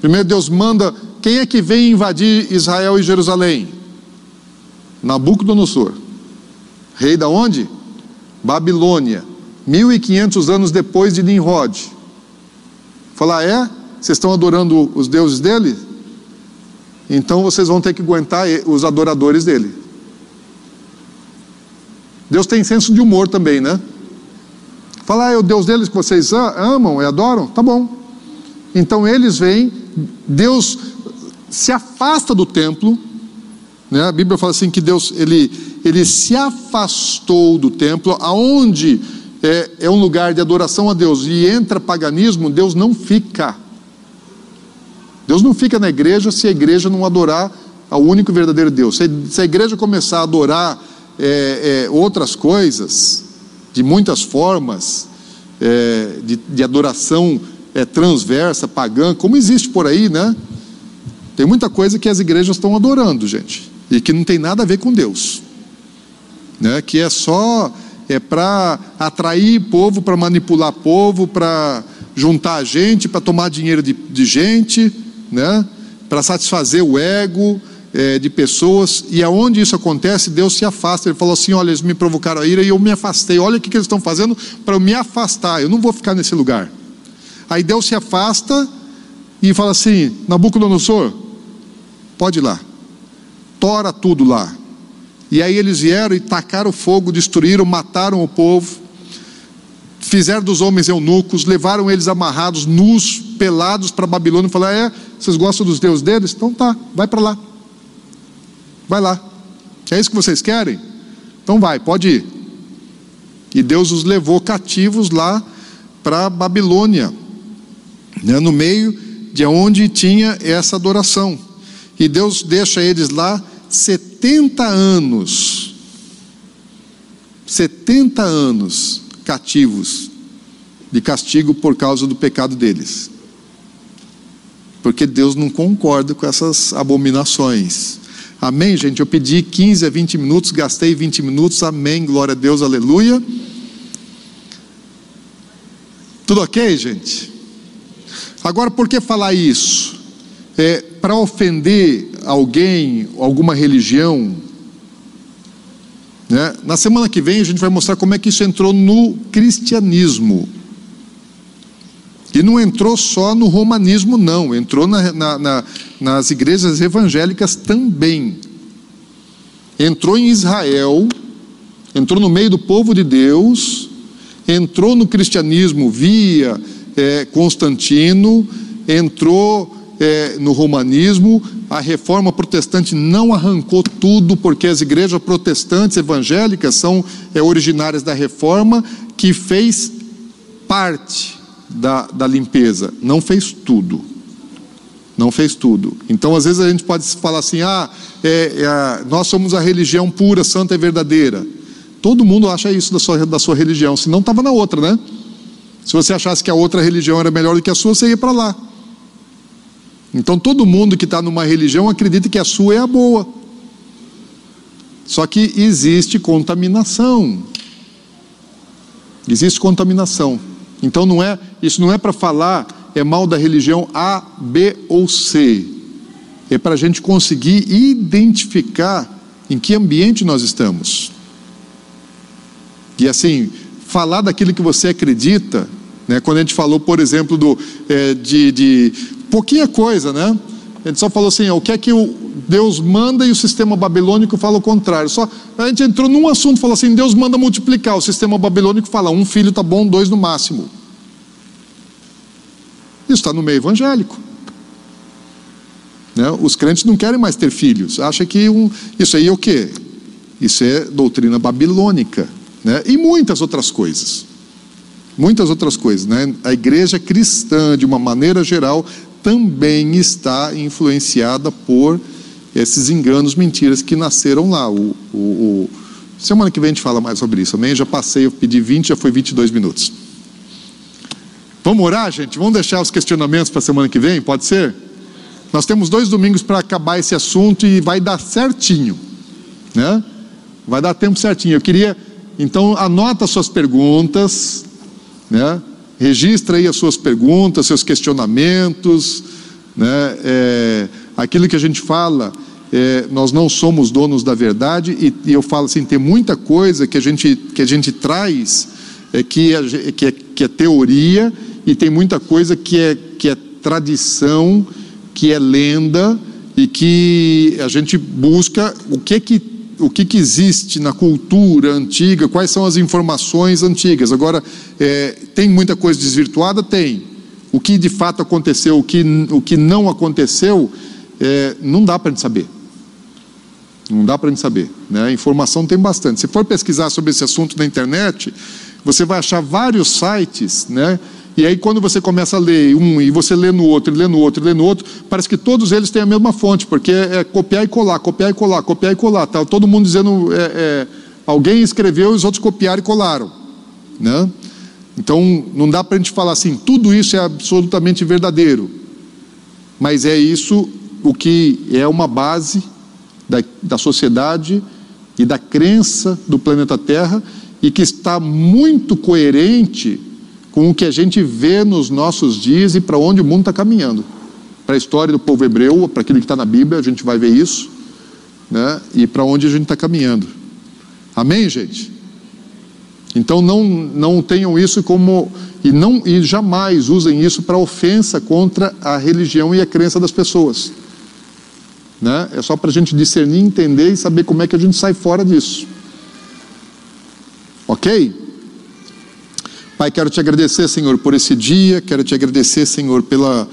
Primeiro Deus manda, quem é que vem invadir Israel e Jerusalém? Nabucodonosor. Rei da onde? Babilônia. 1500 anos depois de Nimrod. Falar, é? Vocês estão adorando os deuses dele? Então vocês vão ter que aguentar os adoradores dele. Deus tem senso de humor também, né? Falar, ah, é o Deus deles que vocês amam e adoram? Tá bom. Então eles vêm, Deus se afasta do templo, né? A Bíblia fala assim que Deus ele, ele se afastou do templo, aonde é, é um lugar de adoração a Deus e entra paganismo, Deus não fica. Deus não fica na igreja se a igreja não adorar ao único verdadeiro Deus. Se, se a igreja começar a adorar é, é, outras coisas, de muitas formas, é, de, de, adoração é, transversa, pagã, como existe por aí, né? Tem muita coisa que as igrejas estão adorando, gente, e que não tem nada a ver com Deus, né? Que é só é para atrair povo, para manipular povo, para juntar gente, para tomar dinheiro de, de gente, né? Para satisfazer o ego é, de pessoas, e aonde isso acontece, Deus se afasta. Ele falou assim: Olha, eles me provocaram a ira e eu me afastei. Olha o que, que eles estão fazendo para eu me afastar. Eu não vou ficar nesse lugar. Aí Deus se afasta e fala assim: Nabucodonosor, pode ir lá, tora tudo lá. E aí eles vieram e tacaram fogo, destruíram, mataram o povo, fizeram dos homens eunucos, levaram eles amarrados, nus, pelados para Babilônia e falaram: É, vocês gostam dos deuses deles? Então tá, vai para lá. Vai lá. É isso que vocês querem? Então vai, pode ir. E Deus os levou cativos lá para Babilônia, né, no meio de onde tinha essa adoração. E Deus deixa eles lá 70 anos. 70 anos cativos de castigo por causa do pecado deles. Porque Deus não concorda com essas abominações. Amém, gente? Eu pedi 15 a 20 minutos, gastei 20 minutos. Amém, glória a Deus, aleluia. Tudo ok, gente? Agora, por que falar isso? É, Para ofender alguém, alguma religião. Né? Na semana que vem a gente vai mostrar como é que isso entrou no cristianismo. E não entrou só no romanismo, não, entrou na, na, na, nas igrejas evangélicas também. Entrou em Israel, entrou no meio do povo de Deus, entrou no cristianismo via é, Constantino, entrou é, no romanismo, a reforma protestante não arrancou tudo, porque as igrejas protestantes evangélicas são é, originárias da reforma, que fez parte da, da limpeza, não fez tudo. Não fez tudo. Então, às vezes, a gente pode falar assim: ah, é, é, nós somos a religião pura, santa e verdadeira. Todo mundo acha isso da sua, da sua religião, senão estava na outra, né? Se você achasse que a outra religião era melhor do que a sua, você ia para lá. Então, todo mundo que está numa religião acredita que a sua é a boa. Só que existe contaminação. Existe contaminação. Então não é, isso não é para falar é mal da religião A, B ou C. É para a gente conseguir identificar em que ambiente nós estamos. E assim, falar daquilo que você acredita Né? Quando a gente falou, por exemplo, do, é, de, de pouquinha coisa, né? Gente só falou assim: o que é que o Deus manda e o sistema babilônico fala o contrário. Só a gente entrou num assunto, falou assim: Deus manda multiplicar. O sistema babilônico fala: um filho tá bom, dois no máximo. Isso está no meio evangélico. Né? Os crentes não querem mais ter filhos. Acha que um, isso aí é o quê? Isso é doutrina babilônica, né? E muitas outras coisas. Muitas outras coisas, né? A igreja cristã, de uma maneira geral, também está influenciada por esses enganos, mentiras que nasceram lá. O, o, o... Semana que vem a gente fala mais sobre isso, amém? Já passei, eu pedi 20, já foi 22 minutos. Vamos orar, gente? Vamos deixar os questionamentos para a semana que vem? Pode ser? Nós temos dois domingos para acabar esse assunto e vai dar certinho, né? Vai dar tempo certinho. Eu queria, então, anota suas perguntas, né? Registra aí as suas perguntas, seus questionamentos, né? É, aquilo que a gente fala, é, nós não somos donos da verdade e, e, eu falo assim, tem muita coisa que a gente que a gente traz é, que, é, que, é, que é teoria e tem muita coisa que é que é tradição, que é lenda e que a gente busca o que que o que, que existe na cultura antiga, quais são as informações antigas. Agora, é, tem muita coisa desvirtuada? Tem. O que de fato aconteceu, o que, o que não aconteceu, é, não dá para a gente saber. Não dá para a gente saber. Né? Informação tem bastante. Se for pesquisar sobre esse assunto na internet, você vai achar vários sites, né? E aí, quando você começa a ler um, e você lê no outro, e lê no outro, e lê no outro, parece que todos eles têm a mesma fonte, porque é, é copiar e colar, copiar e colar, copiar e colar. Tá todo mundo dizendo, é, é, alguém escreveu e os outros copiaram e colaram. Né? Então, não dá para a gente falar assim, tudo isso é absolutamente verdadeiro. Mas é isso o que é uma base da, da sociedade e da crença do planeta Terra e que está muito coerente com o que a gente vê nos nossos dias e para onde o mundo está caminhando. Para a história do povo hebreu, para aquilo que está na Bíblia, a gente vai ver isso, né? e para onde a gente está caminhando. Amém, gente? Então não, não tenham isso como. E, não, e jamais usem isso para ofensa contra a religião e a crença das pessoas. Né? É só para a gente discernir, entender e saber como é que a gente sai fora disso. Ok? Pai, quero te agradecer, Senhor, por esse dia, quero te agradecer, Senhor, pela,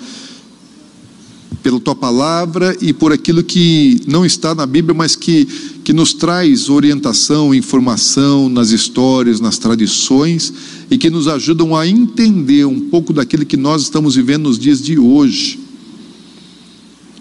pela tua palavra e por aquilo que não está na Bíblia, mas que, que nos traz orientação, informação nas histórias, nas tradições e que nos ajudam a entender um pouco daquilo que nós estamos vivendo nos dias de hoje.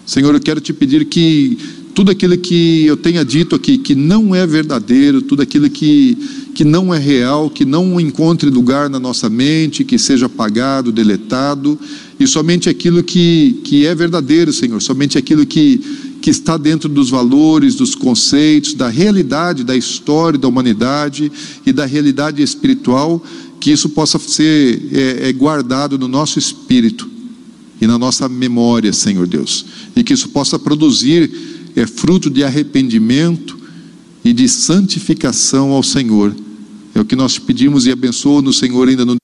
Senhor, eu quero te pedir que tudo aquilo que eu tenha dito aqui, que não é verdadeiro, tudo aquilo que que não é real, que não encontre lugar na nossa mente, que seja apagado, deletado, e somente aquilo que, que é verdadeiro, Senhor, somente aquilo que, que está dentro dos valores, dos conceitos, da realidade da história da humanidade e da realidade espiritual, que isso possa ser é, é guardado no nosso espírito e na nossa memória, Senhor Deus, e que isso possa produzir é, fruto de arrependimento e de santificação ao Senhor. É o que nós pedimos e abençoa no Senhor ainda no